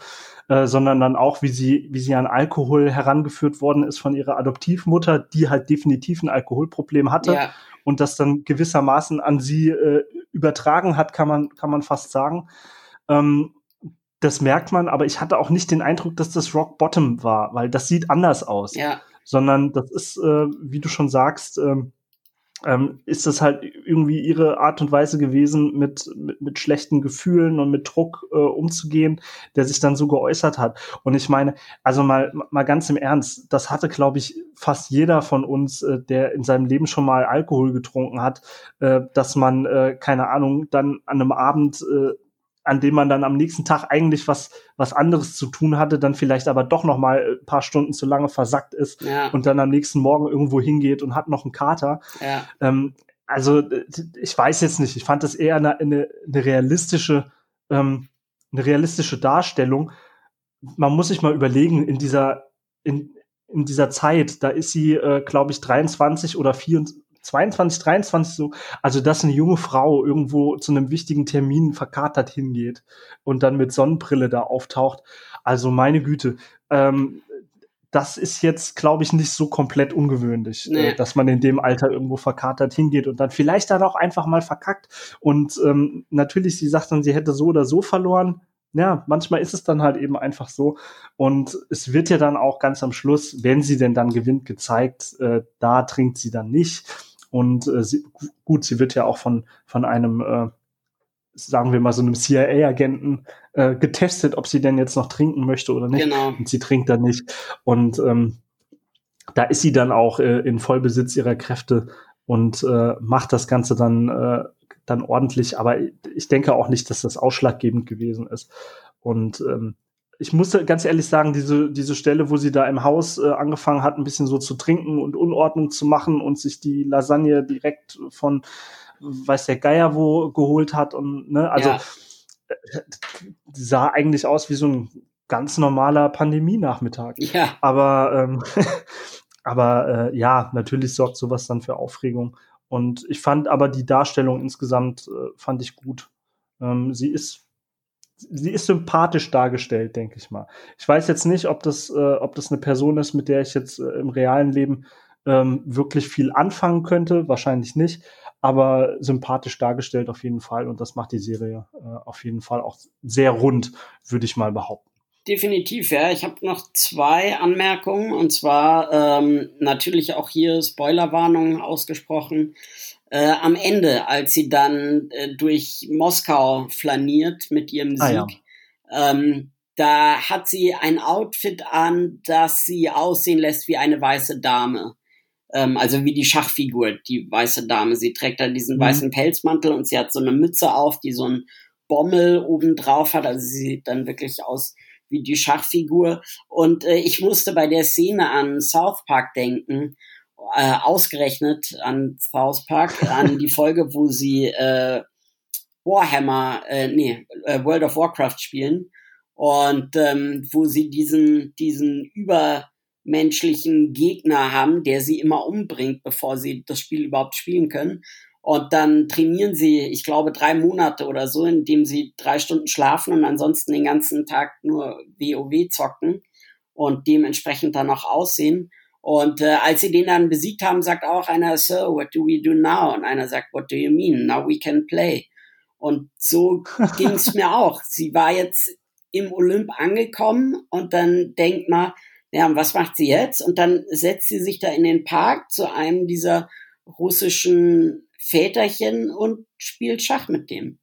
äh, sondern dann auch, wie sie, wie sie an Alkohol herangeführt worden ist von ihrer Adoptivmutter, die halt definitiv ein Alkoholproblem hatte ja. und das dann gewissermaßen an sie äh, übertragen hat, kann man, kann man fast sagen. Ähm, das merkt man, aber ich hatte auch nicht den Eindruck, dass das Rock Bottom war, weil das sieht anders aus. Ja. Sondern das ist, äh, wie du schon sagst, ähm, ähm, ist das halt irgendwie ihre Art und Weise gewesen, mit, mit, mit schlechten Gefühlen und mit Druck äh, umzugehen, der sich dann so geäußert hat. Und ich meine, also mal, mal ganz im Ernst, das hatte, glaube ich, fast jeder von uns, äh, der in seinem Leben schon mal Alkohol getrunken hat, äh, dass man, äh, keine Ahnung, dann an einem Abend äh, an dem man dann am nächsten Tag eigentlich was was anderes zu tun hatte, dann vielleicht aber doch noch mal ein paar Stunden zu lange versackt ist ja. und dann am nächsten Morgen irgendwo hingeht und hat noch einen Kater. Ja. Ähm, also ich weiß jetzt nicht, ich fand das eher eine, eine, eine realistische ähm, eine realistische Darstellung. Man muss sich mal überlegen in dieser in, in dieser Zeit, da ist sie, äh, glaube ich, 23 oder 24, 22, 23 so, also dass eine junge Frau irgendwo zu einem wichtigen Termin verkatert hingeht und dann mit Sonnenbrille da auftaucht. Also meine Güte, ähm, das ist jetzt, glaube ich, nicht so komplett ungewöhnlich, äh, nee. äh, dass man in dem Alter irgendwo verkatert hingeht und dann vielleicht dann auch einfach mal verkackt. Und ähm, natürlich, sie sagt dann, sie hätte so oder so verloren. ja, manchmal ist es dann halt eben einfach so. Und es wird ja dann auch ganz am Schluss, wenn sie denn dann gewinnt, gezeigt, äh, da trinkt sie dann nicht. Und äh, sie, gut, sie wird ja auch von, von einem, äh, sagen wir mal, so einem CIA-Agenten äh, getestet, ob sie denn jetzt noch trinken möchte oder nicht. Genau. Und sie trinkt dann nicht. Und ähm, da ist sie dann auch äh, in Vollbesitz ihrer Kräfte und äh, macht das Ganze dann äh, dann ordentlich. Aber ich denke auch nicht, dass das ausschlaggebend gewesen ist. Und ähm, ich musste ganz ehrlich sagen, diese, diese Stelle, wo sie da im Haus äh, angefangen hat, ein bisschen so zu trinken und Unordnung zu machen und sich die Lasagne direkt von weiß der Geier wo geholt hat und ne, also Ja. äh, sah eigentlich aus wie so ein ganz normaler Pandemienachmittag. Ja, Aber, ähm, *laughs* aber äh, ja, natürlich sorgt sowas dann für Aufregung. Und ich fand aber die Darstellung insgesamt äh, fand ich gut. Ähm, sie ist sie ist sympathisch dargestellt, denke ich mal. Ich weiß jetzt nicht, ob das äh, ob das eine Person ist, mit der ich jetzt äh, im realen Leben ähm, wirklich viel anfangen könnte. Wahrscheinlich nicht. Aber sympathisch dargestellt auf jeden Fall. Und das macht die Serie äh, auf jeden Fall auch sehr rund, würde ich mal behaupten. definitiv, ja. Ich habe noch zwei Anmerkungen und zwar ähm, natürlich auch hier Spoilerwarnung ausgesprochen. Äh, am Ende, als sie dann äh, durch Moskau flaniert mit ihrem Sieg, Ah, ja. ähm, da hat sie ein Outfit an, das sie aussehen lässt wie eine weiße Dame. Ähm, also wie die Schachfigur, die weiße Dame. Sie trägt da diesen Mhm. weißen Pelzmantel und sie hat so eine Mütze auf, die so ein Bommel oben drauf hat. Also sie sieht dann wirklich aus wie die Schachfigur. Und äh, ich musste bei der Szene an South Park denken, äh, ausgerechnet an South Park, an die Folge, wo sie äh, Warhammer, äh, nee, äh, World of Warcraft spielen und ähm, wo sie diesen, diesen übermenschlichen Gegner haben, der sie immer umbringt, bevor sie das Spiel überhaupt spielen können. Und dann trainieren sie, ich glaube, drei Monate oder so, indem sie drei Stunden schlafen und ansonsten den ganzen Tag nur WoW zocken und dementsprechend dann auch aussehen. Und äh, als sie den dann besiegt haben, sagt auch einer, so, what do we do now? Und einer sagt, what do you mean? Now we can play. Und so *laughs* ging es mir auch. Sie war jetzt im Olymp angekommen und dann denkt man, ja, und was macht sie jetzt? Und dann setzt sie sich da in den Park zu einem dieser russischen Väterchen und spielt Schach mit dem.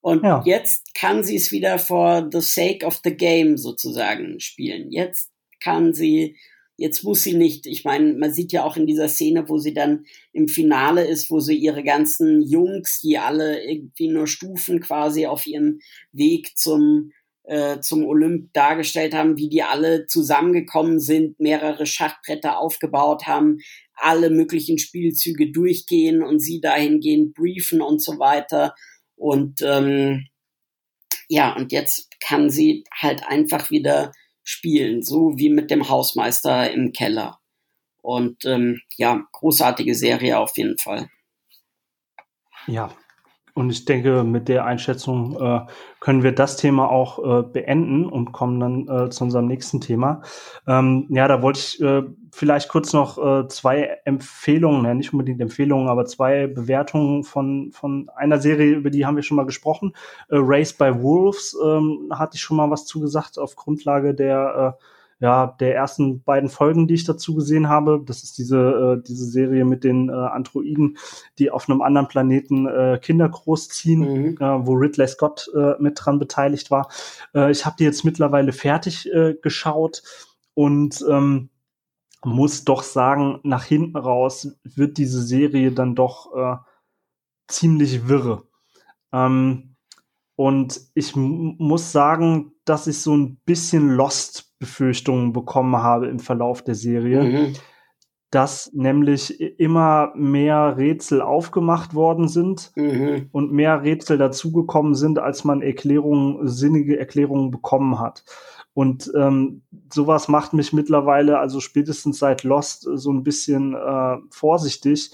Und Ja. jetzt kann sie es wieder for the sake of the game sozusagen spielen. Jetzt kann sie, jetzt muss sie nicht, ich meine, man sieht ja auch in dieser Szene, wo sie dann im Finale ist, wo sie ihre ganzen Jungs, die alle irgendwie nur Stufen quasi auf ihrem Weg zum äh, zum Olymp dargestellt haben, wie die alle zusammengekommen sind, mehrere Schachbretter aufgebaut haben, alle möglichen Spielzüge durchgehen und sie dahingehend briefen und so weiter. Und ähm, ja, und jetzt kann sie halt einfach wieder spielen, so wie mit dem Hausmeister im Keller. Und ähm, ja, großartige Serie auf jeden Fall. Ja, und ich denke, mit der Einschätzung äh, können wir das Thema auch äh, beenden und kommen dann äh, zu unserem nächsten Thema. Ähm, ja, da wollte ich äh, vielleicht kurz noch äh, zwei Empfehlungen, ja, nicht unbedingt Empfehlungen, aber zwei Bewertungen von, von einer Serie, über die haben wir schon mal gesprochen. Äh, Race by Wolves ähm, hatte ich schon mal was zugesagt auf Grundlage der äh, ja, der ersten beiden Folgen, die ich dazu gesehen habe. Das ist diese, äh, diese Serie mit den äh, Androiden, die auf einem anderen Planeten äh, Kinder großziehen, Mhm. äh, wo Ridley Scott äh, mit dran beteiligt war. Äh, ich habe die jetzt mittlerweile fertig äh, geschaut und ähm, muss doch sagen, nach hinten raus wird diese Serie dann doch äh, ziemlich wirre. Ähm, und ich muss sagen, dass ich so ein bisschen Lost-Befürchtungen bekommen habe im Verlauf der Serie, Mhm. dass nämlich immer mehr Rätsel aufgemacht worden sind Mhm. und mehr Rätsel dazugekommen sind, als man Erklärungen, sinnige Erklärungen bekommen hat. Und ähm, sowas macht mich mittlerweile, also spätestens seit Lost, äh, so ein bisschen äh, vorsichtig,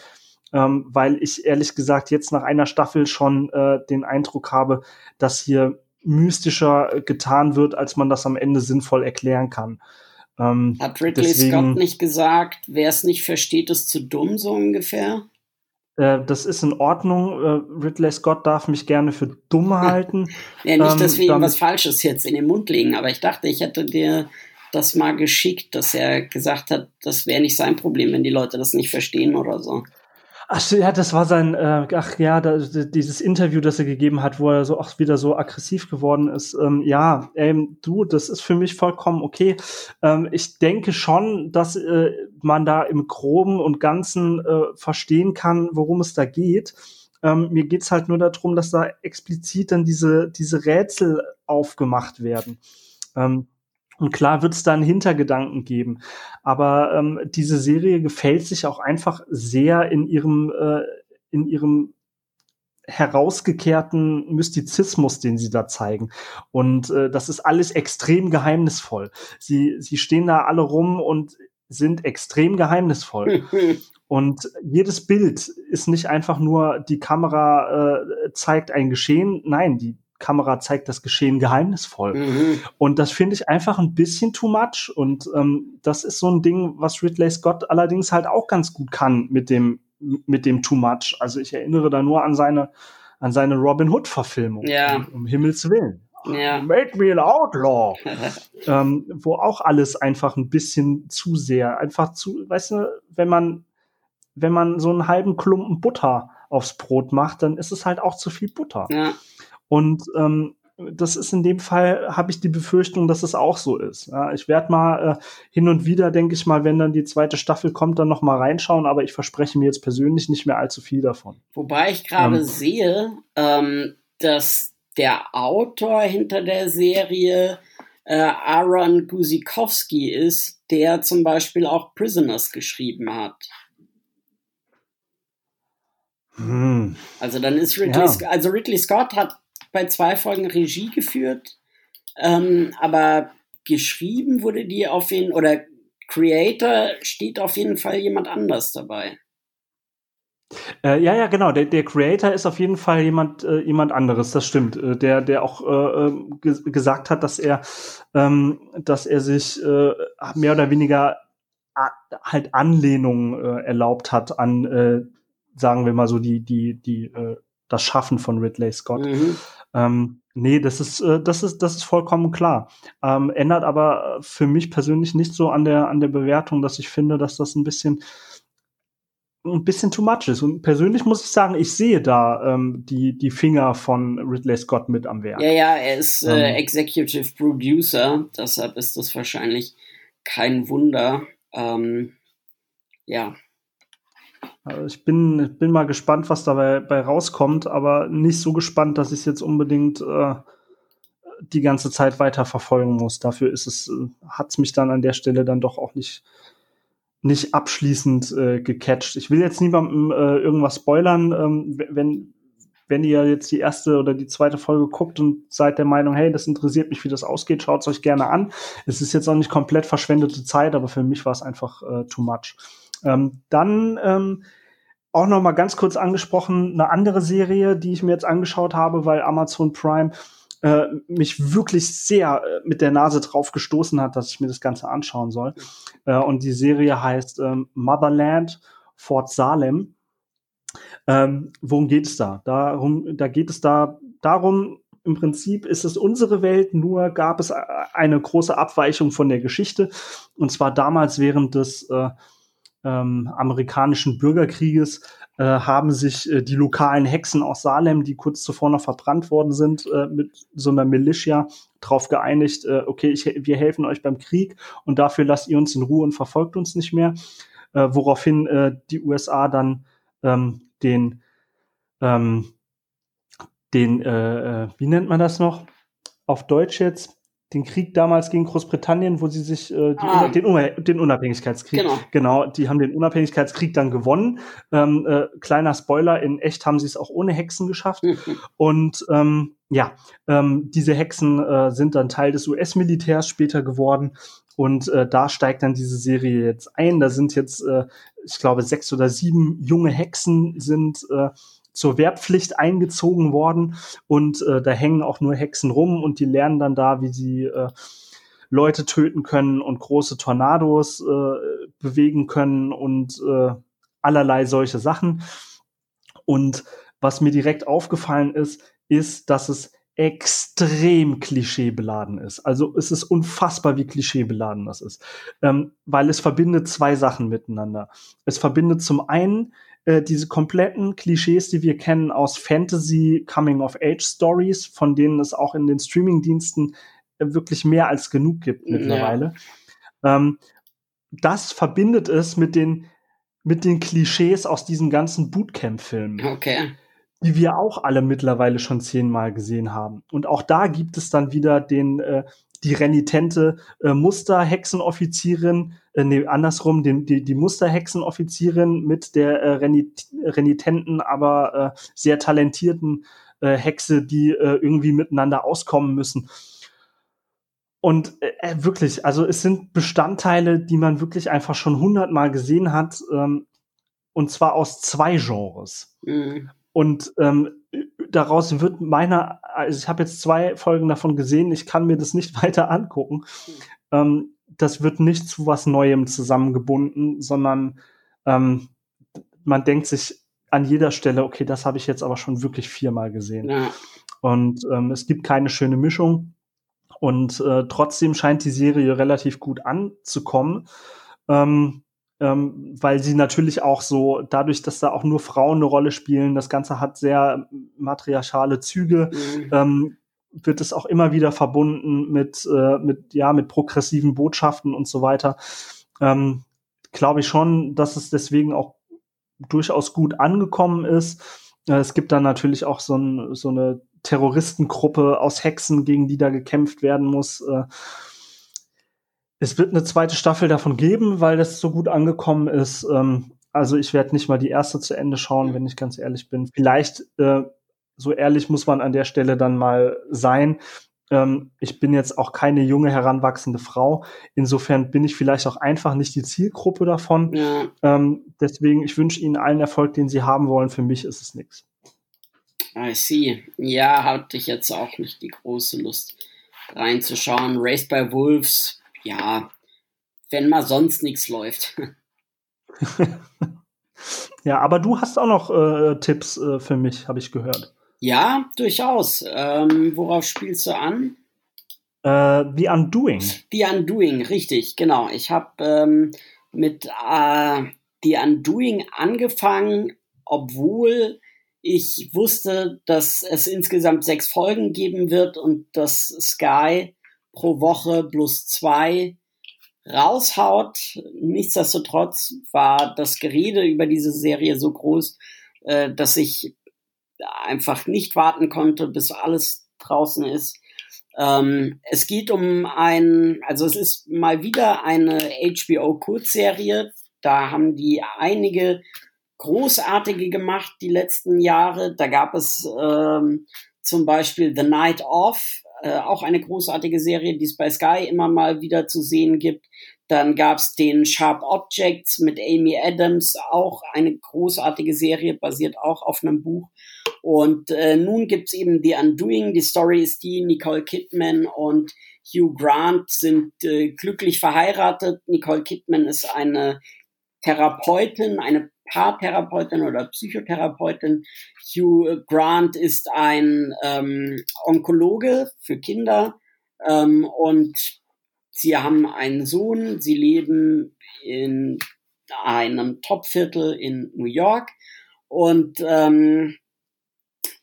ähm, weil ich ehrlich gesagt jetzt nach einer Staffel schon äh, den Eindruck habe, dass hier mystischer getan wird, als man das am Ende sinnvoll erklären kann. Ähm, Hat Ridley Deswegen- Scott nicht gesagt, wer es nicht versteht, ist zu dumm, so ungefähr? äh, das ist in Ordnung. Äh, Ridley Scott darf mich gerne für dumm *laughs* halten. ja, nicht, dass wir ihm was Falsches jetzt in den Mund legen, aber ich dachte, ich hätte dir das mal geschickt, dass er gesagt hat, das wäre nicht sein Problem, wenn die Leute das nicht verstehen oder so. Ach ja, das war sein, äh, ach ja, da, dieses Interview, das er gegeben hat, wo er so auch wieder so aggressiv geworden ist. Ähm, ja, ähm, du, das ist für mich vollkommen okay. Ähm, ich denke schon, dass äh, man da im Groben und Ganzen äh, verstehen kann, worum es da geht. Ähm, mir geht's halt nur darum, dass da explizit dann diese, diese Rätsel aufgemacht werden. Ähm, und klar wird es da einen Hintergedanken geben. Aber ähm, diese Serie gefällt sich auch einfach sehr in ihrem, äh, in ihrem herausgekehrten Mystizismus, den sie da zeigen. Und äh, das ist alles extrem geheimnisvoll. Sie, sie stehen da alle rum und sind extrem geheimnisvoll. *laughs* und jedes Bild ist nicht einfach nur, die Kamera äh, zeigt ein Geschehen. Nein, die Kamera zeigt das Geschehen geheimnisvoll. Mhm. Und das finde ich einfach ein bisschen too much. Und ähm, das ist so ein Ding, was Ridley Scott allerdings halt auch ganz gut kann mit dem, mit dem too much. Also ich erinnere da nur an seine, an seine Robin Hood-Verfilmung. Ja. Um, um Himmels Willen. Ja. Made me an outlaw. *laughs* ähm, wo auch alles einfach ein bisschen zu sehr, einfach zu, weißt du, wenn man, wenn man so einen halben Klumpen Butter aufs Brot macht, dann ist es halt auch zu viel Butter. Ja. Und ähm, das ist in dem Fall, habe ich die Befürchtung, dass es auch so ist. Ja, ich werde mal äh, hin und wieder, denke ich mal, wenn dann die zweite Staffel kommt, dann noch mal reinschauen, aber ich verspreche mir jetzt persönlich nicht mehr allzu viel davon. Wobei ich gerade ähm, sehe, ähm, dass der Autor hinter der Serie äh, Aaron Guzikowski ist, der zum Beispiel auch Prisoners geschrieben hat. Hm. Also dann ist Ridley, ja. also Ridley Scott hat bei zwei Folgen Regie geführt, ähm, aber geschrieben wurde die auf jeden oder Creator steht auf jeden Fall jemand anders dabei. Äh, ja, ja, genau. Der, der Creator ist auf jeden Fall jemand, äh, jemand anderes. Das stimmt. Äh, der, der auch äh, ähm, ge gesagt hat, dass er, ähm, dass er sich äh, mehr oder weniger halt Anlehnungen äh, erlaubt hat an, sagen wir mal so die, die, die, das Schaffen von Ridley Scott. Mhm. Ähm, nee, das ist, äh, das ist, das ist vollkommen klar. Ähm, ändert aber für mich persönlich nicht so an der, an der Bewertung, dass ich finde, dass das ein bisschen, ein bisschen too much ist. Und persönlich muss ich sagen, ich sehe da ähm, die, die Finger von Ridley Scott mit am Werk. Ja, ja, er ist äh, ähm. Executive Producer, deshalb ist das wahrscheinlich kein Wunder. Ähm, ja. Also ich bin, bin mal gespannt, was dabei bei rauskommt, aber nicht so gespannt, dass ich es jetzt unbedingt äh, die ganze Zeit weiter verfolgen muss. Dafür ist es, äh, hat es mich dann an der Stelle dann doch auch nicht, nicht abschließend äh, gecatcht. Ich will jetzt niemandem äh, irgendwas spoilern, ähm, wenn, wenn ihr jetzt die erste oder die zweite Folge guckt und seid der Meinung, hey, das interessiert mich, wie das ausgeht, schaut es euch gerne an. Es ist jetzt auch nicht komplett verschwendete Zeit, aber für mich war es einfach äh, too much. Ähm, dann ähm, auch noch mal ganz kurz angesprochen eine andere Serie, die ich mir jetzt angeschaut habe, weil Amazon Prime äh, mich wirklich sehr äh, mit der Nase drauf gestoßen hat, dass ich mir das Ganze anschauen soll. Äh, und die Serie heißt ähm, Motherland Fort Salem. Ähm, worum geht es da? Darum, da geht es da darum, im Prinzip ist es unsere Welt, nur gab es äh, eine große Abweichung von der Geschichte. Und zwar damals während des äh, ähm, amerikanischen Bürgerkrieges äh, haben sich äh, die lokalen Hexen aus Salem, die kurz zuvor noch verbrannt worden sind, äh, mit so einer Militia darauf geeinigt, äh, okay, ich, wir helfen euch beim Krieg und dafür lasst ihr uns in Ruhe und verfolgt uns nicht mehr. Äh, woraufhin äh, die USA dann ähm, den, ähm, den wie nennt man das noch? Auf Deutsch jetzt den Krieg damals gegen Großbritannien, wo sie sich äh, ah. den, den, Unabhängigkeitskrieg, genau. genau, die haben den Unabhängigkeitskrieg dann gewonnen. Ähm, äh, kleiner Spoiler, in echt haben sie es auch ohne Hexen geschafft. Mhm. Und ähm, ja, ähm, diese Hexen äh, sind dann Teil des US-Militärs später geworden. Und äh, da steigt dann diese Serie jetzt ein. Da sind jetzt, äh, ich glaube, sechs oder sieben junge Hexen sind äh, zur Wehrpflicht eingezogen worden und äh, da hängen auch nur Hexen rum und die lernen dann da, wie sie äh, Leute töten können und große Tornados äh, bewegen können und äh, allerlei solche Sachen. Und was mir direkt aufgefallen ist, ist, dass es extrem klischeebeladen ist. Also es ist unfassbar, wie klischeebeladen das ist, ähm, weil es verbindet zwei Sachen miteinander. Es verbindet zum einen äh, diese kompletten Klischees, die wir kennen aus Fantasy Coming of Age Stories, von denen es auch in den Streaming-Diensten äh, wirklich mehr als genug gibt mittlerweile. Ja. Ähm, das verbindet es mit den mit den Klischees aus diesen ganzen Bootcamp-Filmen. Okay. Die wir auch alle mittlerweile schon zehnmal gesehen haben. Und auch da gibt es dann wieder den, äh, die renitente äh, Musterhexenoffizierin, äh, nee, andersrum, den, die, die Musterhexenoffizierin mit der äh, renit renitenten, aber äh, sehr talentierten äh, Hexe, die äh, irgendwie miteinander auskommen müssen. Und äh, wirklich, also es sind Bestandteile, die man wirklich einfach schon hundertmal gesehen hat, ähm, und zwar aus zwei Genres. Mhm. Und ähm, daraus wird meiner, also ich habe jetzt zwei Folgen davon gesehen, ich kann mir das nicht *laughs* weiter angucken. Mhm. Ähm, das wird nicht zu was Neuem zusammengebunden, sondern ähm, man denkt sich an jeder Stelle, okay, das habe ich jetzt aber schon wirklich viermal gesehen. Ja. Und ähm, es gibt keine schöne Mischung. Und äh, trotzdem scheint die Serie relativ gut anzukommen. Ähm, ähm, weil sie natürlich auch so, dadurch, dass da auch nur Frauen eine Rolle spielen, das Ganze hat sehr matriarchale Züge, mhm. ähm, wird es auch immer wieder verbunden mit, äh, mit, ja, mit progressiven Botschaften und so weiter. Ähm, Glaube ich schon, dass es deswegen auch durchaus gut angekommen ist. Äh, es gibt dann natürlich auch so, ein, so eine Terroristengruppe aus Hexen, gegen die da gekämpft werden muss. Äh, es wird eine zweite Staffel davon geben, weil das so gut angekommen ist. Ähm, also ich werde nicht mal die erste zu Ende schauen, wenn ich ganz ehrlich bin. Vielleicht, äh, so ehrlich muss man an der Stelle dann mal sein. Ähm, ich bin jetzt auch keine junge, heranwachsende Frau. Insofern bin ich vielleicht auch einfach nicht die Zielgruppe davon. Ja. Ähm, deswegen, ich wünsche Ihnen allen Erfolg, den Sie haben wollen. Für mich ist es nichts. I see. Ja, hatte ich jetzt auch nicht die große Lust reinzuschauen. Race by Wolves, ja, wenn mal sonst nichts läuft. *laughs* ja, aber du hast auch noch äh, Tipps äh, für mich, habe ich gehört. Ja, durchaus. Ähm, worauf spielst du an? Äh, The Undoing. The Undoing, richtig, genau. Ich habe ähm, mit äh, The Undoing angefangen, obwohl ich wusste, dass es insgesamt sechs Folgen geben wird und dass Sky pro Woche plus zwei raushaut. Nichtsdestotrotz war das Gerede über diese Serie so groß, äh, dass ich einfach nicht warten konnte, bis alles draußen ist. Ähm, es geht um ein, also es ist mal wieder eine HBO-Kurzserie. Da haben die einige großartige gemacht die letzten Jahre. Da gab es ähm, zum Beispiel The Night Off, äh, auch eine großartige Serie, die es bei Sky immer mal wieder zu sehen gibt. Dann gab es den Sharp Objects mit Amy Adams, auch eine großartige Serie, basiert auch auf einem Buch. Und äh, nun gibt's eben The Undoing. Die Story ist die, Nicole Kidman und Hugh Grant sind äh, glücklich verheiratet. Nicole Kidman ist eine Therapeutin, eine Paartherapeutin oder Psychotherapeutin. Hugh Grant ist ein ähm, Onkologe für Kinder ähm, und sie haben einen Sohn. Sie leben in einem Topviertel in New York und ähm,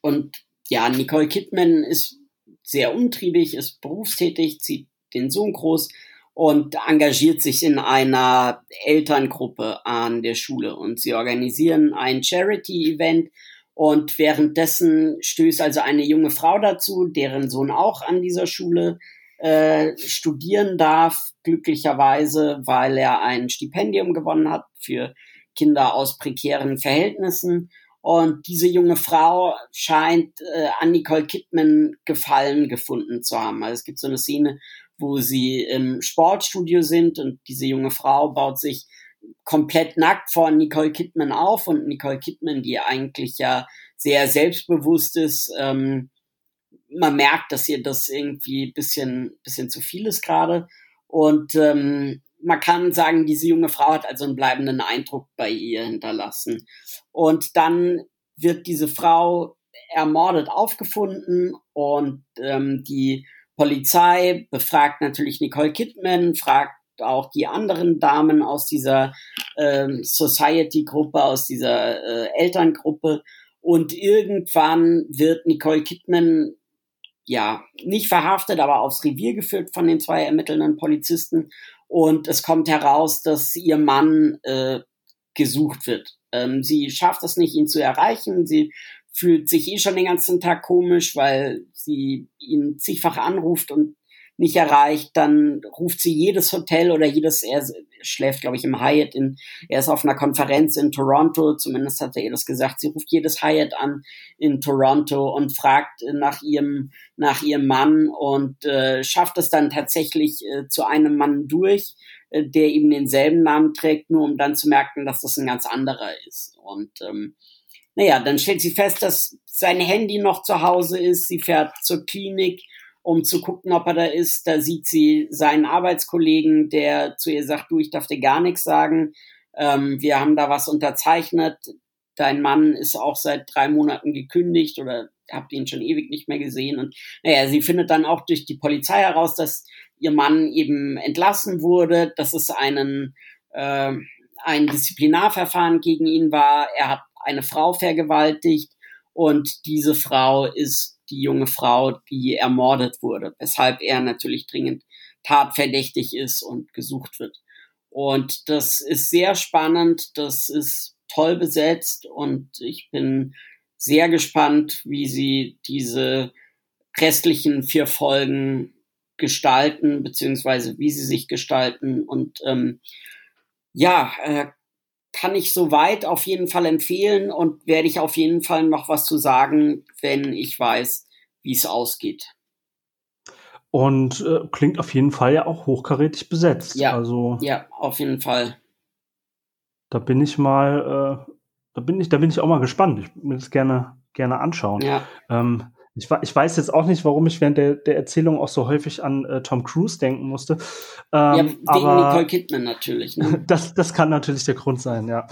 und ja, Nicole Kidman ist sehr umtriebig, ist berufstätig, zieht den Sohn groß und engagiert sich in einer Elterngruppe an der Schule und sie organisieren ein Charity-Event und währenddessen stößt also eine junge Frau dazu, deren Sohn auch an dieser Schule äh, studieren darf, glücklicherweise, weil er ein Stipendium gewonnen hat für Kinder aus prekären Verhältnissen. Und diese junge Frau scheint äh, an Nicole Kidman Gefallen gefunden zu haben. Also es gibt so eine Szene, wo sie im Sportstudio sind und diese junge Frau baut sich komplett nackt vor Nicole Kidman auf und Nicole Kidman, die eigentlich ja sehr selbstbewusst ist, ähm, man merkt, dass ihr das irgendwie bisschen, bisschen zu viel ist gerade. Und ähm, man kann sagen, diese junge Frau hat also einen bleibenden Eindruck bei ihr hinterlassen. Und dann wird diese Frau ermordet aufgefunden und ähm, die Polizei befragt natürlich Nicole Kidman, fragt auch die anderen Damen aus dieser ähm, Society-Gruppe, aus dieser äh, Elterngruppe. Und irgendwann wird Nicole Kidman ja nicht verhaftet, aber aufs Revier geführt von den zwei ermittelnden Polizisten. Und es kommt heraus, dass ihr Mann äh, gesucht wird. Ähm, sie schafft es nicht, ihn zu erreichen. Sie fühlt sich eh schon den ganzen Tag komisch, weil sie ihn zigfach anruft und nicht erreicht, dann ruft sie jedes Hotel oder jedes, er schläft, glaube ich, im Hyatt, in, er ist auf einer Konferenz in Toronto, zumindest hat er ihr das gesagt, sie ruft jedes Hyatt an in Toronto und fragt nach ihrem, nach ihrem Mann und äh, schafft es dann tatsächlich äh, zu einem Mann durch, äh, der eben denselben Namen trägt, nur um dann zu merken, dass das ein ganz anderer ist. Und ähm, naja, dann stellt sie fest, dass sein Handy noch zu Hause ist. Sie fährt zur Klinik, um zu gucken, ob er da ist. Da sieht sie seinen Arbeitskollegen, der zu ihr sagt, du, ich darf dir gar nichts sagen. Ähm, wir haben da was unterzeichnet. Dein Mann ist auch seit drei Monaten gekündigt oder habt ihn schon ewig nicht mehr gesehen. Und naja, sie findet dann auch durch die Polizei heraus, dass ihr Mann eben entlassen wurde, dass es einen, äh, ein Disziplinarverfahren gegen ihn war. Er hat eine Frau vergewaltigt und diese Frau ist die junge Frau, die ermordet wurde, weshalb er natürlich dringend tatverdächtig ist und gesucht wird. Und das ist sehr spannend, das ist toll besetzt und ich bin sehr gespannt, wie sie diese restlichen vier Folgen gestalten, beziehungsweise wie sie sich gestalten. Und ähm, ja, äh, kann ich soweit auf jeden Fall empfehlen und werde ich auf jeden Fall noch was zu sagen, wenn ich weiß, wie es ausgeht. Und äh, klingt auf jeden Fall ja auch hochkarätig besetzt. Ja, also, ja, auf jeden Fall. Da bin ich mal, äh, da bin ich, da bin ich auch mal gespannt. Ich will es gerne, gerne anschauen. Ja. Ähm, ich, ich weiß jetzt auch nicht, warum ich während der, der Erzählung auch so häufig an äh, Tom Cruise denken musste. Ähm, ja, wegen aber Nicole Kidman natürlich. Ne? *laughs* Das, das kann natürlich der Grund sein, ja.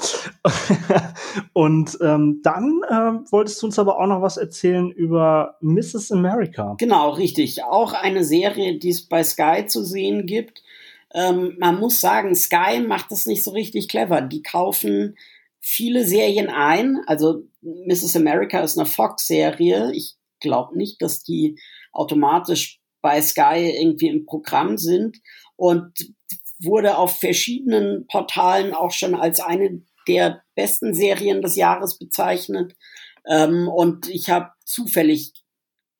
*laughs* Und ähm, dann äh, wolltest du uns aber auch noch was erzählen über Mrs. America. Genau, richtig. Auch eine Serie, die es bei Sky zu sehen gibt. Ähm, man muss sagen, Sky macht das nicht so richtig clever. Die kaufen viele Serien ein. Also Mrs. America ist eine Fox-Serie. Ich glaube nicht, dass die automatisch bei Sky irgendwie im Programm sind und wurde auf verschiedenen Portalen auch schon als eine der besten Serien des Jahres bezeichnet. Ähm, und ich habe zufällig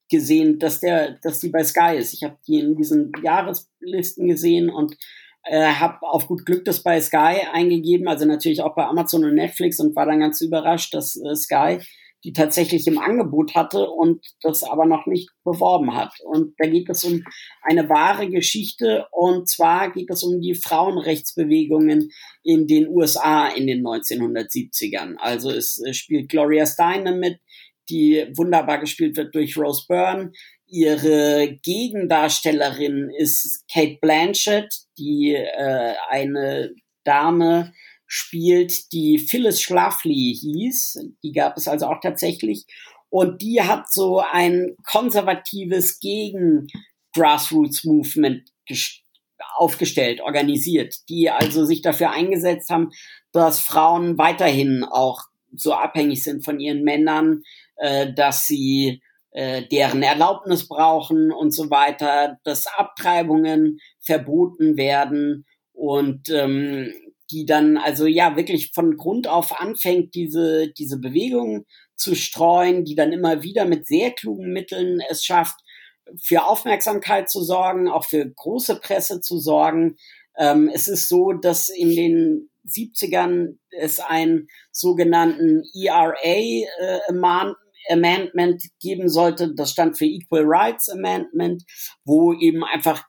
gesehen, dass der, dass die bei Sky ist. Ich habe die in diesen Jahreslisten gesehen und äh, habe auf gut Glück das bei Sky eingegeben, also natürlich auch bei Amazon und Netflix und war dann ganz überrascht, dass äh, Sky die tatsächlich im Angebot hatte und das aber noch nicht beworben hat. Und da geht es um eine wahre Geschichte und zwar geht es um die Frauenrechtsbewegungen in den USA in den 1970ern. Also es spielt Gloria Steinem mit, die wunderbar gespielt wird durch Rose Byrne. Ihre Gegendarstellerin ist Kate Blanchett, die äh, eine Dame spielt, die Phyllis Schlafly hieß. Die gab es also auch tatsächlich. Und die hat so ein konservatives Gegen-Grassroots-Movement aufgestellt, organisiert, die also sich dafür eingesetzt haben, dass Frauen weiterhin auch so abhängig sind von ihren Männern, äh, dass sie äh, deren Erlaubnis brauchen und so weiter, dass Abtreibungen verboten werden und ähm, die dann also ja wirklich von Grund auf anfängt, diese, diese Bewegung zu streuen, die dann immer wieder mit sehr klugen Mitteln es schafft, für Aufmerksamkeit zu sorgen, auch für große Presse zu sorgen. Ähm, es ist so, dass in den 70ern es einen sogenannten ERA äh, Amendment geben sollte. Das stand für Equal Rights Amendment, wo eben einfach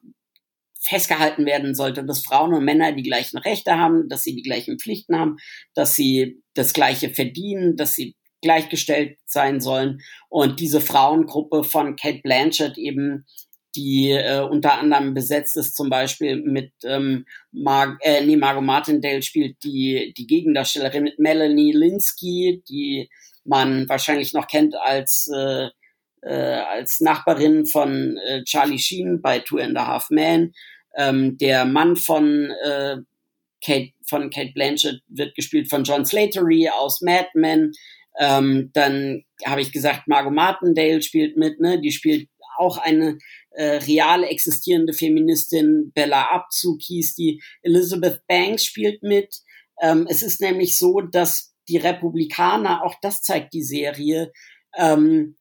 festgehalten werden sollte, dass Frauen und Männer die gleichen Rechte haben, dass sie die gleichen Pflichten haben, dass sie das Gleiche verdienen, dass sie gleichgestellt sein sollen. Und diese Frauengruppe von Kate Blanchett eben, die äh, unter anderem besetzt ist, zum Beispiel mit ähm, Mar äh, nee, Margot Martindale spielt die, die Gegendarstellerin Melanie Linsky, die man wahrscheinlich noch kennt als äh, äh, als Nachbarin von äh, Charlie Sheen bei Two and a Half Men. Ähm, der Mann von äh, Kate von Kate Blanchett wird gespielt von John Slattery aus Mad Men. Ähm, dann habe ich gesagt, Margot Martindale spielt mit, ne? Die spielt auch eine äh, real existierende Feministin. Bella Abzug hieß die. Elizabeth Banks spielt mit. Ähm, es ist nämlich so, dass die Republikaner, auch das zeigt die Serie, ähm,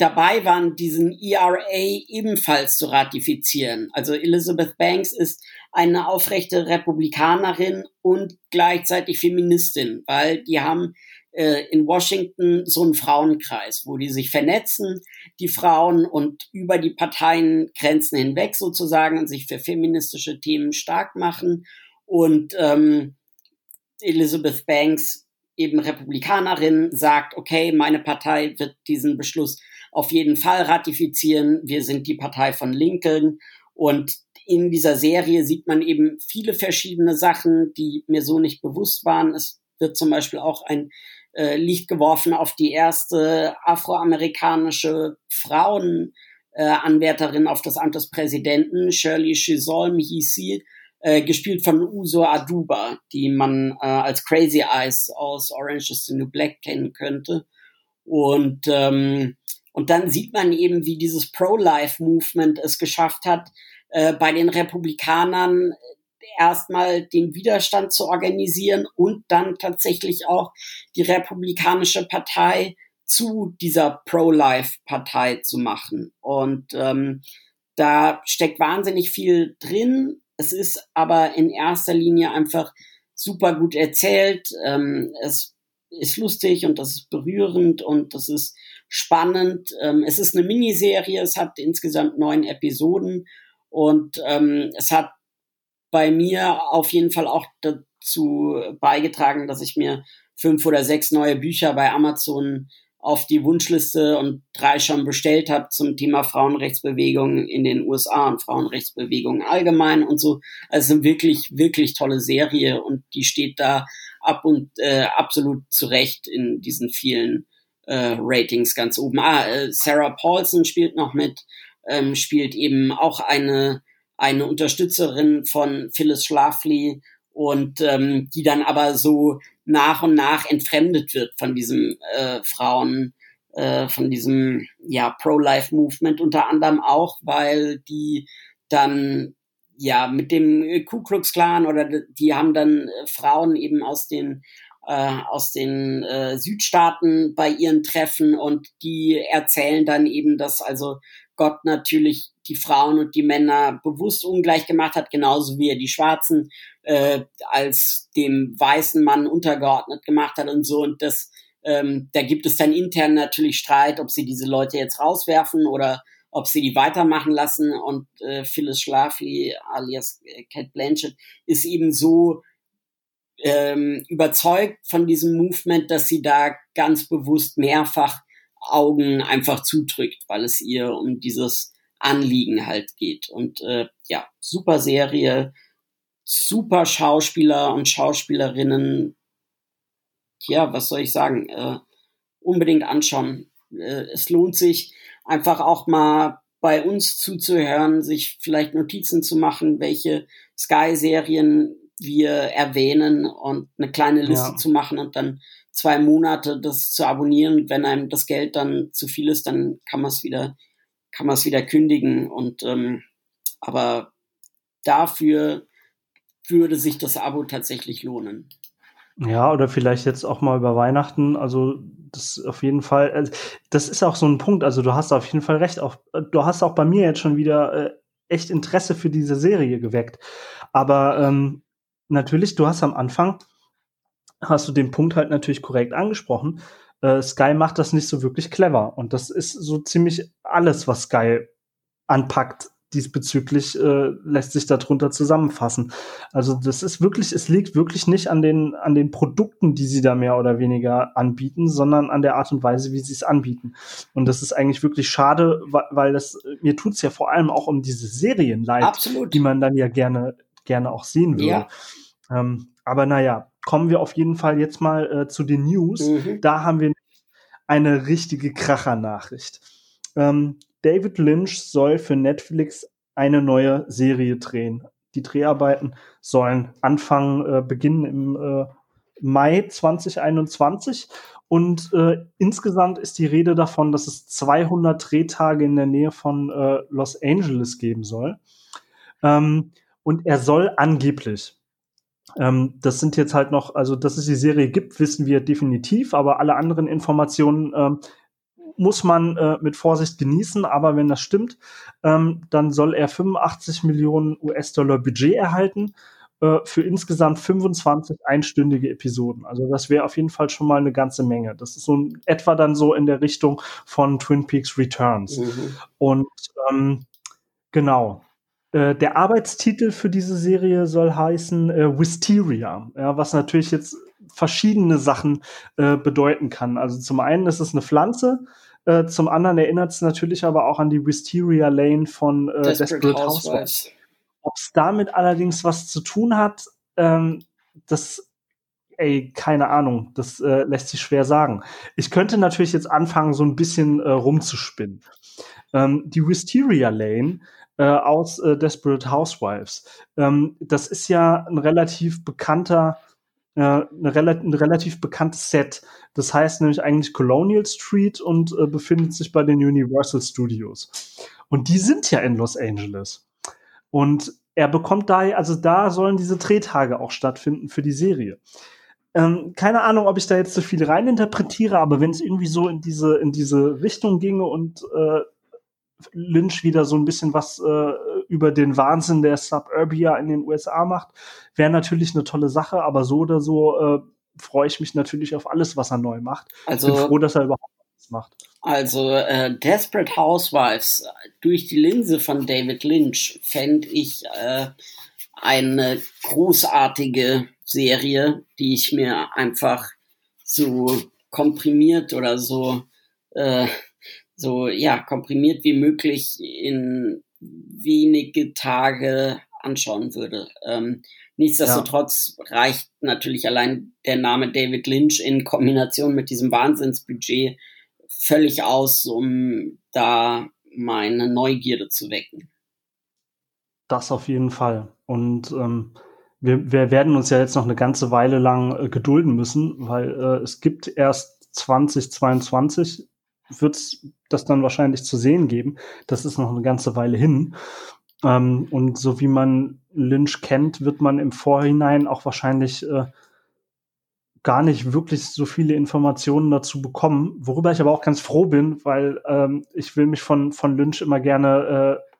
dabei waren, diesen ERA ebenfalls zu ratifizieren. Also Elizabeth Banks ist eine aufrechte Republikanerin und gleichzeitig Feministin, weil die haben äh, in Washington so einen Frauenkreis, wo die sich vernetzen, die Frauen und über die Parteiengrenzen hinweg sozusagen und sich für feministische Themen stark machen. Und ähm, Elizabeth Banks, eben Republikanerin, sagt, okay, meine Partei wird diesen Beschluss auf jeden Fall ratifizieren. Wir sind die Partei von Lincoln. Und in dieser Serie sieht man eben viele verschiedene Sachen, die mir so nicht bewusst waren. Es wird zum Beispiel auch ein äh, Licht geworfen auf die erste afroamerikanische Frauenanwärterin äh, auf das Amt des Präsidenten, Shirley Chisholm hieß sie, äh, gespielt von Uso Aduba, die man äh, als Crazy Eyes aus Orange is the New Black kennen könnte. Und ähm, und dann sieht man eben, wie dieses Pro-Life-Movement es geschafft hat, äh, bei den Republikanern erstmal den Widerstand zu organisieren und dann tatsächlich auch die Republikanische Partei zu dieser Pro-Life-Partei zu machen. Und ähm, da steckt wahnsinnig viel drin. Es ist aber in erster Linie einfach super gut erzählt. Ähm, es ist lustig und das ist berührend und das ist spannend. Ähm, es ist eine Miniserie, es hat insgesamt neun Episoden und ähm, es hat bei mir auf jeden Fall auch dazu beigetragen, dass ich mir fünf oder sechs neue Bücher bei Amazon auf die Wunschliste und drei schon bestellt habe zum Thema Frauenrechtsbewegung in den USA und Frauenrechtsbewegung allgemein und so. Also eine wirklich, wirklich tolle Serie und die steht da ab und äh, absolut zurecht in diesen vielen äh, Ratings ganz oben. Ah, äh, Sarah Paulson spielt noch mit, ähm, spielt eben auch eine eine Unterstützerin von Phyllis Schlafly und ähm, die dann aber so nach und nach entfremdet wird von diesem äh, Frauen, äh, von diesem ja Pro-Life-Movement. Unter anderem auch, weil die dann ja mit dem Ku Klux Klan oder die haben dann äh, Frauen eben aus den äh, aus den äh, Südstaaten bei ihren Treffen und die erzählen dann eben, dass also Gott natürlich die Frauen und die Männer bewusst ungleich gemacht hat, genauso wie er die Schwarzen äh, als dem weißen Mann untergeordnet gemacht hat und so. Und das, ähm, da gibt es dann intern natürlich Streit, ob sie diese Leute jetzt rauswerfen oder ob sie die weitermachen lassen. Und äh, Phyllis Schlafly alias äh, Cat Blanchett ist eben so ähm, überzeugt von diesem Movement, dass sie da ganz bewusst mehrfach Augen einfach zudrückt, weil es ihr um dieses Anliegen halt geht. Und äh, ja, super Serie, super Schauspieler und Schauspielerinnen. Ja, was soll ich sagen? Äh, unbedingt anschauen. Äh, es lohnt sich einfach auch mal bei uns zuzuhören, sich vielleicht Notizen zu machen, welche Sky-Serien wir erwähnen und eine kleine Liste ja. zu machen und dann zwei Monate das zu abonnieren. Wenn einem das Geld dann zu viel ist, dann kann man es wieder, kann man es wieder kündigen. Und ähm, aber dafür würde sich das Abo tatsächlich lohnen. Ja, oder vielleicht jetzt auch mal über Weihnachten. Also das auf jeden Fall. Also, das ist auch so ein Punkt. Also du hast auf jeden Fall recht. Auch, du hast auch bei mir jetzt schon wieder äh, echt Interesse für diese Serie geweckt. Aber ähm, natürlich, du hast am Anfang hast du den Punkt halt natürlich korrekt angesprochen. Äh, Sky macht das nicht so wirklich clever. Und das ist so ziemlich alles, was Sky anpackt. Diesbezüglich äh, lässt sich darunter zusammenfassen. Also das ist wirklich, es liegt wirklich nicht an den, an den Produkten, die sie da mehr oder weniger anbieten, sondern an der Art und Weise, wie sie es anbieten. Und das ist eigentlich wirklich schade, weil das, mir tut's ja vor allem auch um diese Serien leid, Absolut. die man dann ja gerne, gerne auch sehen würde. Ja. Ähm, aber naja, kommen wir auf jeden Fall jetzt mal äh, zu den News. Mhm. Da haben wir eine richtige Krachernachricht. Ähm, David Lynch soll für Netflix eine neue Serie drehen. Die Dreharbeiten sollen anfangen, äh, beginnen im äh, Mai 2021 und äh, insgesamt ist die Rede davon, dass es 200 Drehtage in der Nähe von äh, Los Angeles geben soll. Ähm, und er soll angeblich, ähm, das sind jetzt halt noch, also dass es die Serie gibt, wissen wir definitiv, aber alle anderen Informationen ähm, muss man äh, mit Vorsicht genießen. Aber wenn das stimmt, ähm, dann soll er 85 Millionen US-Dollar Budget erhalten äh, für insgesamt 25 einstündige Episoden. Also das wäre auf jeden Fall schon mal eine ganze Menge. Das ist so ein, etwa dann so in der Richtung von Twin Peaks Returns. Mhm. Und ähm, genau. Äh, der Arbeitstitel für diese Serie soll heißen äh, Wisteria, ja, was natürlich jetzt verschiedene Sachen äh, bedeuten kann. Also zum einen ist es eine Pflanze, äh, zum anderen erinnert es natürlich aber auch an die Wisteria Lane von äh, Desperate, Desperate Housewives. Ob es damit allerdings was zu tun hat, ähm, das, ey, keine Ahnung, das äh, lässt sich schwer sagen. Ich könnte natürlich jetzt anfangen, so ein bisschen äh, rumzuspinnen. Ähm, die Wisteria Lane äh, aus äh, Desperate Housewives, ähm, das ist ja ein relativ bekannter äh, eine rel ein relativ bekanntes Set. Das heißt nämlich eigentlich Colonial Street und äh, befindet sich bei den Universal Studios. Und die sind ja in Los Angeles. Und er bekommt da, also da sollen diese Drehtage auch stattfinden für die Serie. Ähm, keine Ahnung, ob ich da jetzt so viel reininterpretiere, aber wenn es irgendwie so in diese, in diese Richtung ginge und äh, Lynch wieder so ein bisschen was äh, über den Wahnsinn der Suburbia in den USA macht, wäre natürlich eine tolle Sache, aber so oder so äh, freue ich mich natürlich auf alles, was er neu macht. Also, Bin froh, dass er überhaupt was macht. Also äh, Desperate Housewives durch die Linse von David Lynch fände ich äh, eine großartige Serie, die ich mir einfach so komprimiert oder so äh, so ja komprimiert wie möglich in wenige Tage anschauen würde. Ähm, nichtsdestotrotz ja. reicht natürlich allein der Name David Lynch in Kombination mit diesem Wahnsinnsbudget völlig aus, um da meine Neugierde zu wecken. Das auf jeden Fall. Und ähm, wir, wir werden uns ja jetzt noch eine ganze Weile lang äh, gedulden müssen, weil äh, es gibt erst 2022 wird es das dann wahrscheinlich zu sehen geben. Das ist noch eine ganze Weile hin. Ähm, und so wie man Lynch kennt, wird man im Vorhinein auch wahrscheinlich äh, gar nicht wirklich so viele Informationen dazu bekommen, worüber ich aber auch ganz froh bin, weil ähm, ich will mich von, von Lynch immer gerne äh,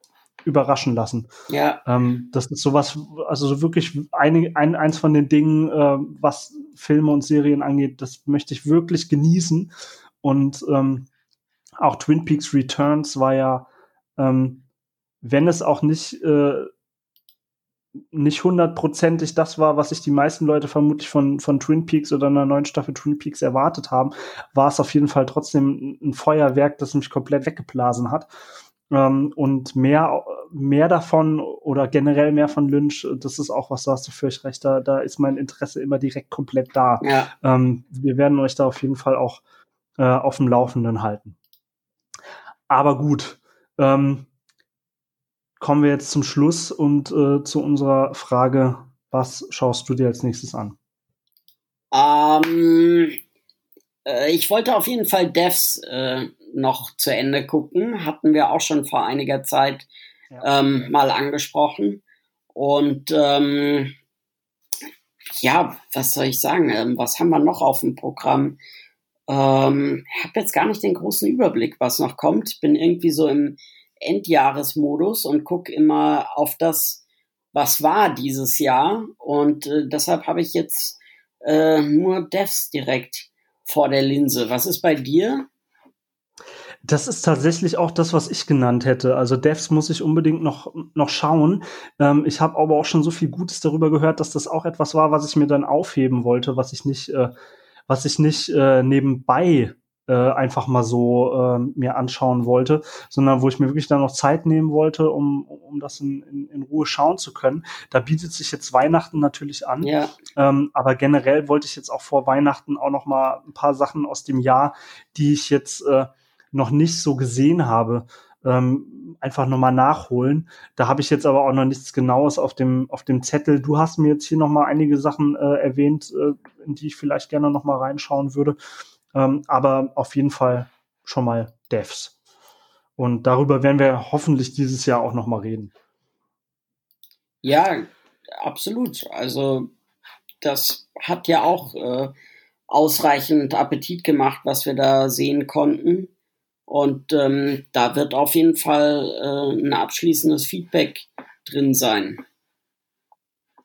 überraschen lassen. Ja. Ähm, das ist sowas, also so wirklich ein, ein, eins von den Dingen, äh, was Filme und Serien angeht, das möchte ich wirklich genießen. Und ähm, auch Twin Peaks Returns war ja, ähm, wenn es auch nicht äh, nicht hundertprozentig das war, was sich die meisten Leute vermutlich von, von Twin Peaks oder einer neuen Staffel Twin Peaks erwartet haben, war es auf jeden Fall trotzdem ein Feuerwerk, das mich komplett weggeblasen hat. Ähm, und mehr, mehr davon oder generell mehr von Lynch, das ist auch was, da hast du völlig recht, da, da ist mein Interesse immer direkt komplett da. Ja. Ähm, wir werden euch da auf jeden Fall auch äh, auf dem Laufenden halten. Aber gut, ähm, kommen wir jetzt zum Schluss und äh, zu unserer Frage, was schaust du dir als nächstes an? Ähm, äh, ich wollte auf jeden Fall Devs äh, noch zu Ende gucken. Hatten wir auch schon vor einiger Zeit ja. ähm, mal angesprochen. Und ähm, ja, was soll ich sagen? Ähm, was haben wir noch auf dem Programm? Ähm, habe jetzt gar nicht den großen Überblick, was noch kommt. Bin irgendwie so im Endjahresmodus und gucke immer auf das, was war dieses Jahr. Und äh, deshalb habe ich jetzt äh, nur Devs direkt vor der Linse. Was ist bei dir? Das ist tatsächlich auch das, was ich genannt hätte. Also Devs muss ich unbedingt noch, noch schauen. Ähm, ich habe aber auch schon so viel Gutes darüber gehört, dass das auch etwas war, was ich mir dann aufheben wollte, was ich nicht, äh, was ich nicht äh, nebenbei äh, einfach mal so äh, mir anschauen wollte, sondern wo ich mir wirklich dann noch Zeit nehmen wollte, um, um das in, in, in Ruhe schauen zu können. Da bietet sich jetzt Weihnachten natürlich an. Ja. Ähm, aber generell wollte ich jetzt auch vor Weihnachten auch noch mal ein paar Sachen aus dem Jahr, die ich jetzt äh, noch nicht so gesehen habe, ähm, einfach nochmal nachholen. Da habe ich jetzt aber auch noch nichts Genaues auf dem, auf dem Zettel. Du hast mir jetzt hier nochmal einige Sachen äh, erwähnt, äh, in die ich vielleicht gerne nochmal reinschauen würde. Ähm, aber auf jeden Fall schon mal Devs. Und darüber werden wir hoffentlich dieses Jahr auch nochmal reden. Ja, absolut. Also das hat ja auch äh, ausreichend Appetit gemacht, was wir da sehen konnten. Und ähm, da wird auf jeden Fall äh, ein abschließendes Feedback drin sein.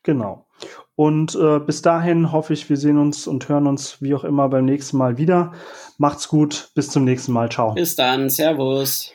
Genau. Und äh, bis dahin hoffe ich, wir sehen uns und hören uns wie auch immer beim nächsten Mal wieder. Macht's gut, bis zum nächsten Mal. Ciao. Bis dann, Servus.